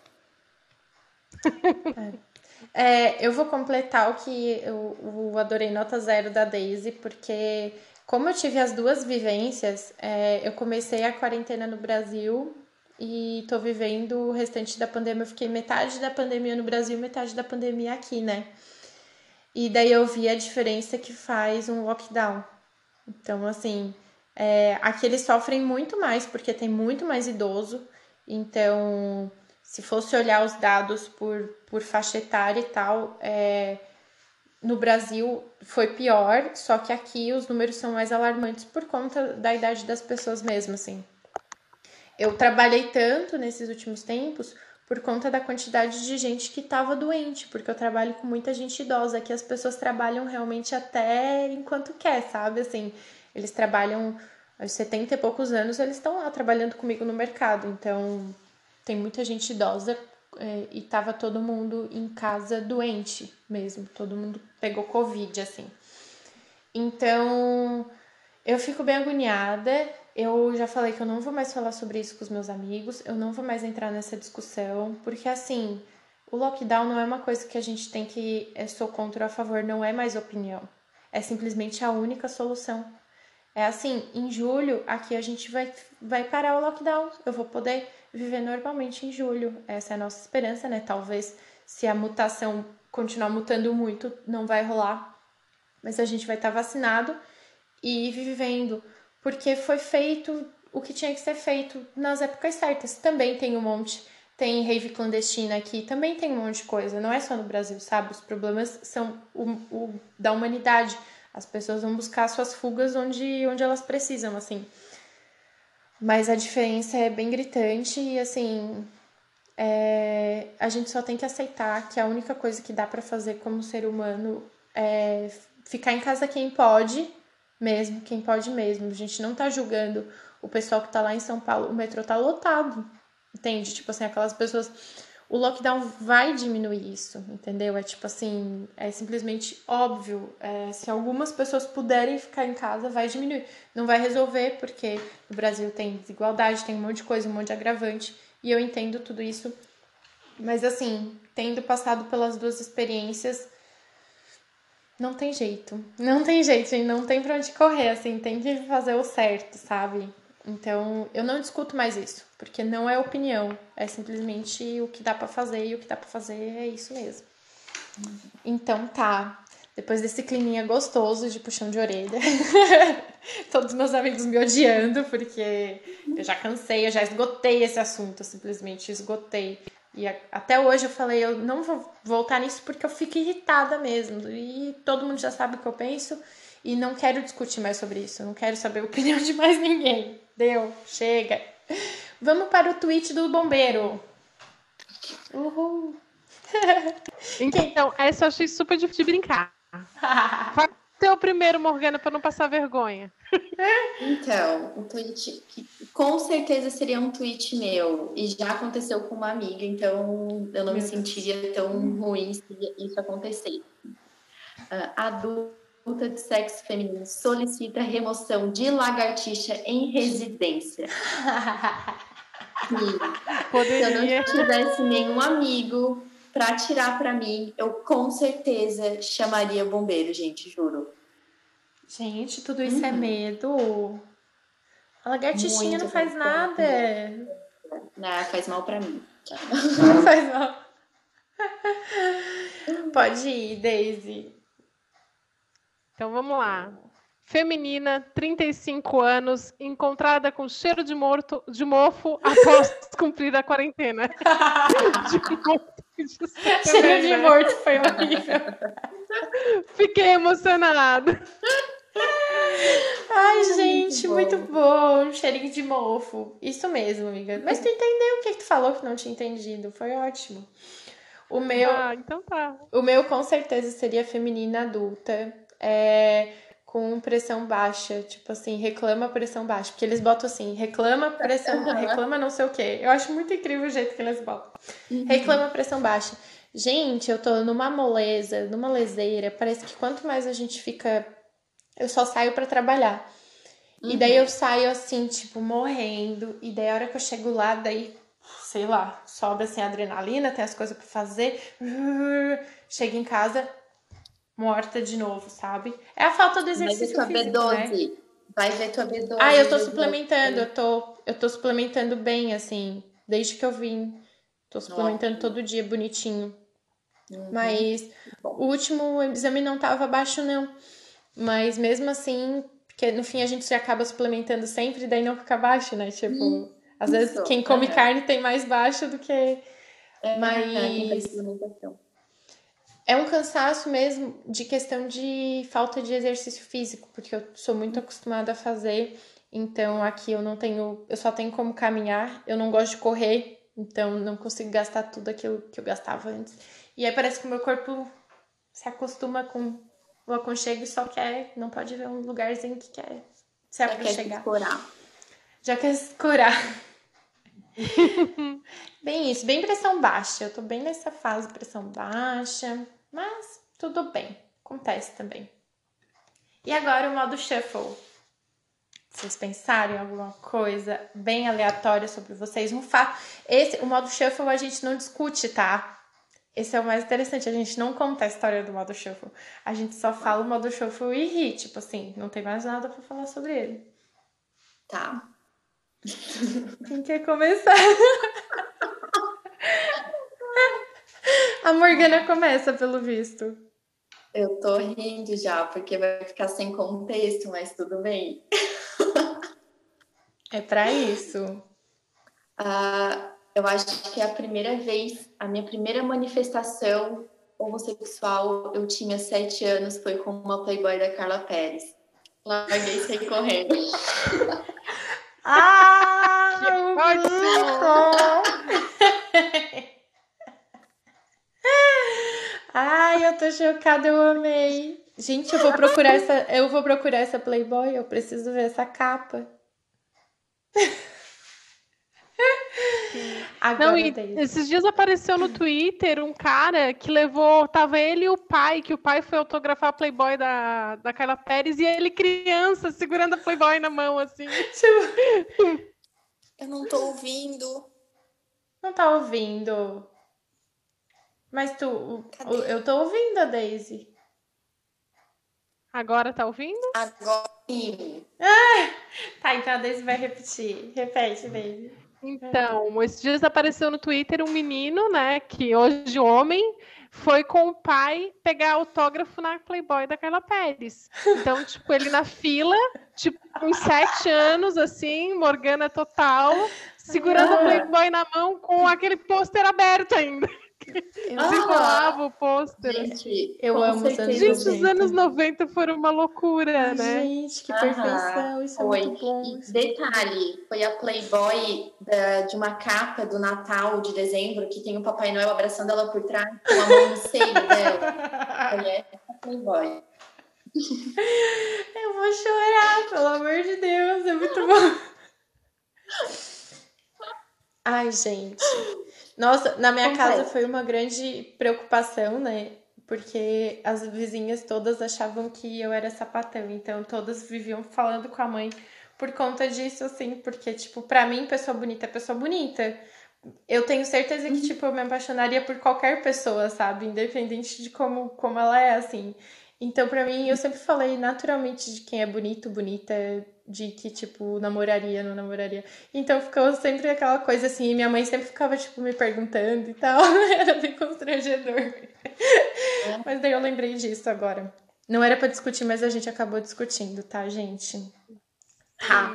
É, eu vou completar o que eu, eu, adorei nota zero da Daisy, porque como eu tive as duas vivências, é, eu comecei a quarentena no Brasil e tô vivendo o restante da pandemia. Eu fiquei metade da pandemia no Brasil, metade da pandemia aqui, né? E daí eu vi a diferença que faz um lockdown. Então, assim, é, aqui eles sofrem muito mais porque tem muito mais idoso. Então, se fosse olhar os dados por, por faixa etária e tal, é, no Brasil foi pior, só que aqui os números são mais alarmantes por conta da idade das pessoas mesmo, assim. Eu trabalhei tanto nesses últimos tempos por conta da quantidade de gente que estava doente, porque eu trabalho com muita gente idosa, que as pessoas trabalham realmente até enquanto quer, sabe? Assim, eles trabalham aos 70 e poucos anos, eles estão lá trabalhando comigo no mercado. Então, tem muita gente idosa é, e tava todo mundo em casa doente mesmo, todo mundo pegou Covid, assim. Então, eu fico bem agoniada. Eu já falei que eu não vou mais falar sobre isso com os meus amigos, eu não vou mais entrar nessa discussão, porque assim, o lockdown não é uma coisa que a gente tem que é sou contra ou a favor, não é mais opinião. É simplesmente a única solução. É assim, em julho, aqui a gente vai, vai parar o lockdown. Eu vou poder viver normalmente em julho. Essa é a nossa esperança, né? Talvez se a mutação continuar mutando muito, não vai rolar. Mas a gente vai estar vacinado e vivendo. Porque foi feito o que tinha que ser feito nas épocas certas. Também tem um monte. Tem rave clandestina aqui, também tem um monte de coisa. Não é só no Brasil, sabe? Os problemas são o, o da humanidade. As pessoas vão buscar suas fugas onde, onde elas precisam, assim. Mas a diferença é bem gritante e, assim, é, a gente só tem que aceitar que a única coisa que dá para fazer como ser humano é ficar em casa quem pode mesmo, quem pode mesmo. A gente não tá julgando o pessoal que tá lá em São Paulo, o metrô tá lotado, entende? Tipo assim, aquelas pessoas. O lockdown vai diminuir isso, entendeu? É tipo assim, é simplesmente óbvio. É, se algumas pessoas puderem ficar em casa, vai diminuir. Não vai resolver, porque no Brasil tem desigualdade, tem um monte de coisa, um monte de agravante. E eu entendo tudo isso. Mas assim, tendo passado pelas duas experiências, não tem jeito. Não tem jeito, gente. Não tem pra onde correr, assim. Tem que fazer o certo, sabe? Então, eu não discuto mais isso, porque não é opinião. É simplesmente o que dá para fazer e o que dá para fazer é isso mesmo. Então, tá. Depois desse climinha gostoso de puxão de orelha, todos meus amigos me odiando, porque eu já cansei, eu já esgotei esse assunto, simplesmente esgotei. E até hoje eu falei, eu não vou voltar nisso porque eu fico irritada mesmo. E todo mundo já sabe o que eu penso e não quero discutir mais sobre isso. não quero saber a opinião de mais ninguém. Deu, chega. Vamos para o tweet do bombeiro. Uhul. Então, essa eu achei super difícil de brincar. Qual é o primeiro, Morgana, para não passar vergonha? Então, um tweet que com certeza seria um tweet meu. E já aconteceu com uma amiga, então eu não me sentiria tão ruim se isso acontecesse. Uh, adulta de sexo feminino solicita remoção de lagartixa em residência. Poderia. Se eu não tivesse nenhum amigo para tirar para mim, eu com certeza chamaria bombeiro, gente, juro. Gente, tudo isso é uhum. é medo. A lagartixinha Muito não faz nada. Não, faz mal para mim. Não faz mal. Pode ir, Daisy. Então vamos lá. Feminina, 35 anos, encontrada com cheiro de morto, de mofo após cumprir a quarentena. de morto, cheiro de morto foi horrível. Fiquei emocionada. Ai, gente, muito, muito bom. Cheirinho de mofo. Isso mesmo, amiga. Mas tu entendeu o que, que tu falou que não tinha entendido. Foi ótimo. O meu. Ah, então tá. O meu com certeza seria feminina adulta. É, com pressão baixa. Tipo assim, reclama pressão baixa. Porque eles botam assim, reclama pressão. reclama não sei o quê. Eu acho muito incrível o jeito que eles botam. Uhum. Reclama pressão baixa. Gente, eu tô numa moleza, numa leseira. Parece que quanto mais a gente fica eu só saio para trabalhar. Uhum. E daí eu saio assim, tipo, morrendo. E daí a hora que eu chego lá, daí, sei lá, sobra assim adrenalina, tem as coisas para fazer. Chego em casa, morta de novo, sabe? É a falta do exercício Vai ver tua físico, B12. Né? Vai ver tua B12. Ah, eu tô suplementando, eu tô, eu tô suplementando bem, assim, desde que eu vim. Tô suplementando Ótimo. todo dia, bonitinho. Uhum. Mas Bom. o último exame não tava baixo, não. Mas mesmo assim, porque no fim a gente acaba suplementando sempre, daí não fica baixo, né? Tipo, hum, às vezes isso, quem come é. carne tem mais baixo do que. É, mas. É um cansaço mesmo de questão de falta de exercício físico, porque eu sou muito acostumada a fazer. Então aqui eu não tenho, eu só tenho como caminhar, eu não gosto de correr, então não consigo gastar tudo aquilo que eu gastava antes. E aí parece que o meu corpo se acostuma com o aconchego só quer, não pode ver um lugarzinho que quer se aconchegar. Já quer se curar. Já quer se curar. bem isso, bem pressão baixa. Eu tô bem nessa fase pressão baixa, mas tudo bem, acontece também. E agora o modo shuffle. Vocês pensaram em alguma coisa bem aleatória sobre vocês? Um fato. Esse, o modo shuffle a gente não discute, tá? Esse é o mais interessante, a gente não conta a história do modo shuffle. A gente só fala o modo shuffle e ri, tipo assim, não tem mais nada para falar sobre ele. Tá. Quem quer começar? a Morgana começa, pelo visto. Eu tô rindo já, porque vai ficar sem contexto, mas tudo bem. É para isso. Uh, eu acho que é a primeira vez, a minha primeira manifestação homossexual, eu tinha sete anos, foi com uma Playboy da Carla Pérez. Larguei saí correndo. ah, pode Ai, eu tô chocada, eu amei. Gente, eu vou procurar essa, eu vou procurar essa Playboy, eu preciso ver essa capa. Agora Não, e esses dias apareceu no Twitter um cara que levou, tava ele e o pai, que o pai foi autografar a Playboy da, da Carla Pérez e ele criança segurando a Playboy na mão, assim. Eu não tô ouvindo. Não tá ouvindo. Mas tu, Cadê? eu tô ouvindo a Daisy. Agora tá ouvindo? Agora sim. Ah, tá, então a Daisy vai repetir. Repete, Daisy. Então, esses dias apareceu no Twitter um menino, né, que hoje homem, foi com o pai pegar autógrafo na Playboy da Carla Pérez. Então, tipo, ele na fila, tipo, uns sete anos, assim, Morgana total, segurando a Playboy na mão com aquele pôster aberto ainda. Desenrolava ah, o pôster. Gente, eu amo os anos Gente, os anos 90 foram uma loucura, né? Gente, que perfeição. Isso foi. é muito bom. E detalhe, foi a Playboy da, de uma capa do Natal de dezembro que tem o Papai Noel abraçando ela por trás com a mão no seio dela. Olha, é a Playboy. Eu vou chorar, pelo amor de Deus, é muito bom. Ai, gente. Nossa, na minha casa foi uma grande preocupação, né? Porque as vizinhas todas achavam que eu era sapatão, então todas viviam falando com a mãe por conta disso, assim, porque, tipo, pra mim, pessoa bonita é pessoa bonita. Eu tenho certeza que, uhum. tipo, eu me apaixonaria por qualquer pessoa, sabe? Independente de como, como ela é, assim. Então, pra mim, eu sempre falei naturalmente de quem é bonito, bonita, de que, tipo, namoraria, não namoraria. Então ficou sempre aquela coisa assim, e minha mãe sempre ficava, tipo, me perguntando e tal. Era bem constrangedor. É. Mas daí eu lembrei disso agora. Não era para discutir, mas a gente acabou discutindo, tá, gente? Tá.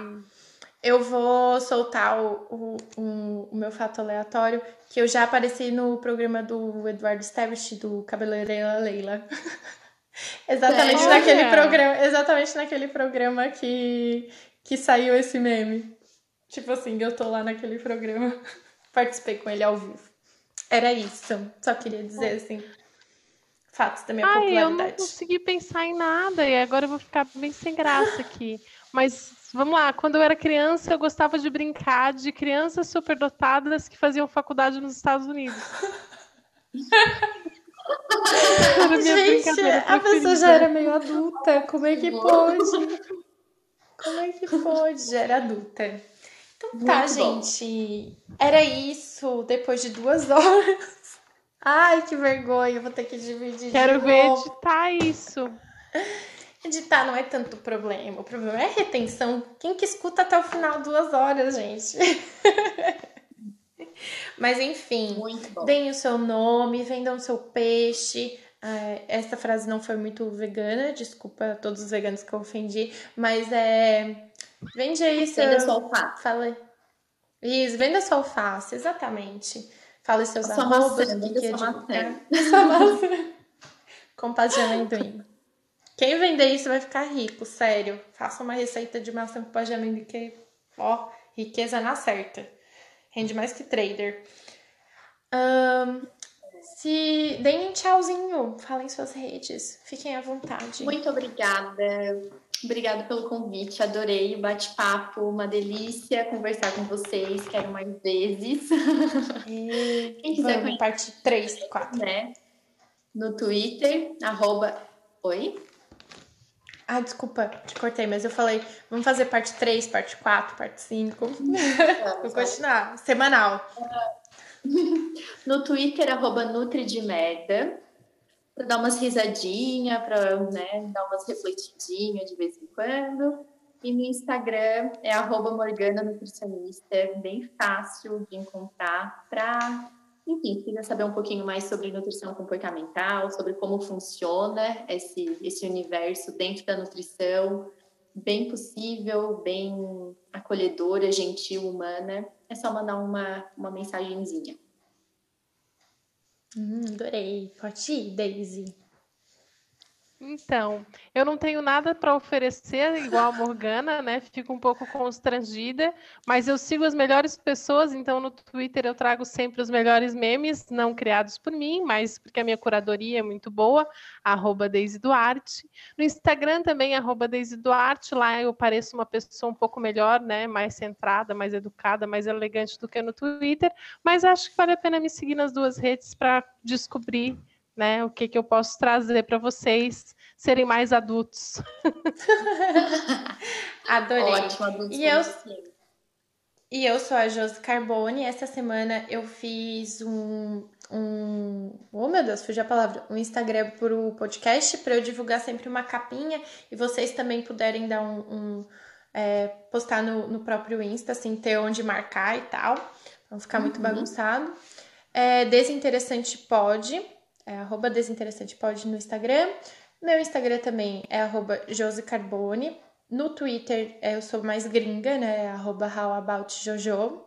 Eu vou soltar o, o, o, meu fato aleatório, que eu já apareci no programa do Eduardo Stavish, do Cabeleireira Leila. Exatamente é. naquele programa, exatamente naquele programa que, que saiu esse meme. Tipo assim, eu tô lá naquele programa, participei com ele ao vivo. Era isso. Só queria dizer assim, fatos da minha Ai, popularidade. Eu não consegui pensar em nada e agora eu vou ficar bem sem graça aqui. Mas vamos lá, quando eu era criança, eu gostava de brincar de crianças superdotadas que faziam faculdade nos Estados Unidos. Gente, a pessoa já era meio adulta. Como é que pode? Como é que pode? Já era adulta. Então tá, gente. Era isso. Depois de duas horas. Ai, que vergonha. Vou ter que dividir. Quero de ver editar isso. Editar não é tanto problema. O problema é a retenção. Quem que escuta até o final duas horas, gente? Mas enfim, deem o seu nome, vendam seu peixe. Uh, essa frase não foi muito vegana, desculpa a todos os veganos que eu ofendi, mas é. Vende aí seu. Venda sua alface. Fala. Isso, venda sua alface, exatamente. Fala seus sua arrobas, maçã, venda sua maçã. Sua maçã. Com paz de amendoim. Quem vender isso vai ficar rico, sério. Faça uma receita de maçã com paz de amendoim que, ó, riqueza na certa. Rende mais que trader. Um, se deem um tchauzinho, falem suas redes, fiquem à vontade. Muito obrigada. Obrigada pelo convite, adorei o bate-papo, uma delícia conversar com vocês, quero mais vezes. E Quem quiser Vamos, parte 3, 4. Né? No Twitter, arroba... Oi? Ah, desculpa, te cortei, mas eu falei, vamos fazer parte 3, parte 4, parte 5. Vou continuar, semanal. No Twitter, arroba Nutri de Merda para dar umas risadinhas, para né, dar umas refletidinhas de vez em quando. E no Instagram é arroba Morgana Nutricionista, bem fácil de encontrar para, enfim, se quiser saber um pouquinho mais sobre nutrição comportamental, sobre como funciona esse, esse universo dentro da nutrição, bem possível, bem acolhedora, gentil, humana, é só mandar uma, uma mensagenzinha. Hum, adorei. Pode ir, Daisy. Então, eu não tenho nada para oferecer igual a Morgana, né? Fico um pouco constrangida, mas eu sigo as melhores pessoas, então no Twitter eu trago sempre os melhores memes, não criados por mim, mas porque a minha curadoria é muito boa, arroba Deise Duarte. No Instagram também, arroba Deise Duarte, lá eu pareço uma pessoa um pouco melhor, né? Mais centrada, mais educada, mais elegante do que no Twitter, mas acho que vale a pena me seguir nas duas redes para descobrir né? O que, que eu posso trazer para vocês serem mais adultos. Adorei. Ótimo, adultos e eu, e eu sou a Josi Carbone. Essa semana eu fiz um, um. Oh, meu Deus, fugiu a palavra. Um Instagram para o podcast para eu divulgar sempre uma capinha e vocês também puderem dar um. um é, postar no, no próprio Insta, assim, ter onde marcar e tal. Pra não ficar muito uhum. bagunçado. É, Desinteressante pode é arroba desinteressante pode no Instagram. Meu Instagram também é arroba Carbone. No Twitter eu sou mais gringa, né? Arroba howaboutjojo.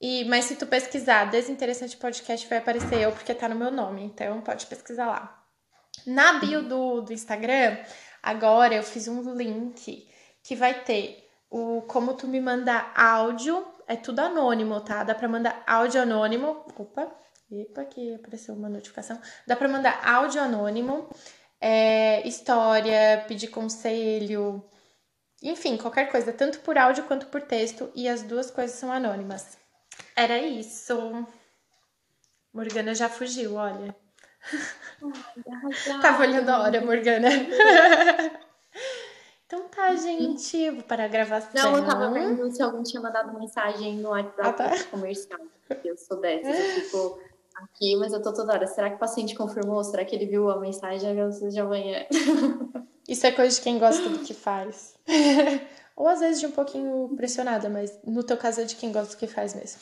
E, mas se tu pesquisar Desinteressante Podcast, vai aparecer eu, porque tá no meu nome. Então pode pesquisar lá. Na bio do, do Instagram, agora eu fiz um link que vai ter o como tu me mandar áudio. É tudo anônimo, tá? Dá pra mandar áudio anônimo. Opa, Epa, que apareceu uma notificação. Dá para mandar áudio anônimo, é, história, pedir conselho, enfim, qualquer coisa, tanto por áudio quanto por texto, e as duas coisas são anônimas. Era isso. Morgana já fugiu, olha. Tava olhando a hora, Morgana. então tá, gente. Vou parar a gravação. Não, eu tava vendo se alguém tinha mandado mensagem no WhatsApp ah, tá. comercial. Eu sou dessas, eu fico aqui, mas eu tô toda hora. Será que o paciente confirmou? Será que ele viu a mensagem de amanhã? Isso é coisa de quem gosta do que faz. Ou às vezes de um pouquinho pressionada, mas no teu caso é de quem gosta do que faz mesmo.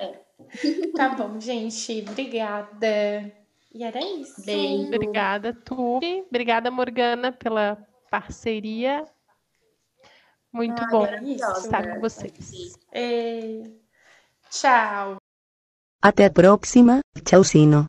É. tá bom, gente. Obrigada. E era isso. Beijo. Obrigada, Tubi. Obrigada, Morgana, pela parceria. Muito ah, bom estar com vocês. É... Tchau. Até a próxima, tchauzinho.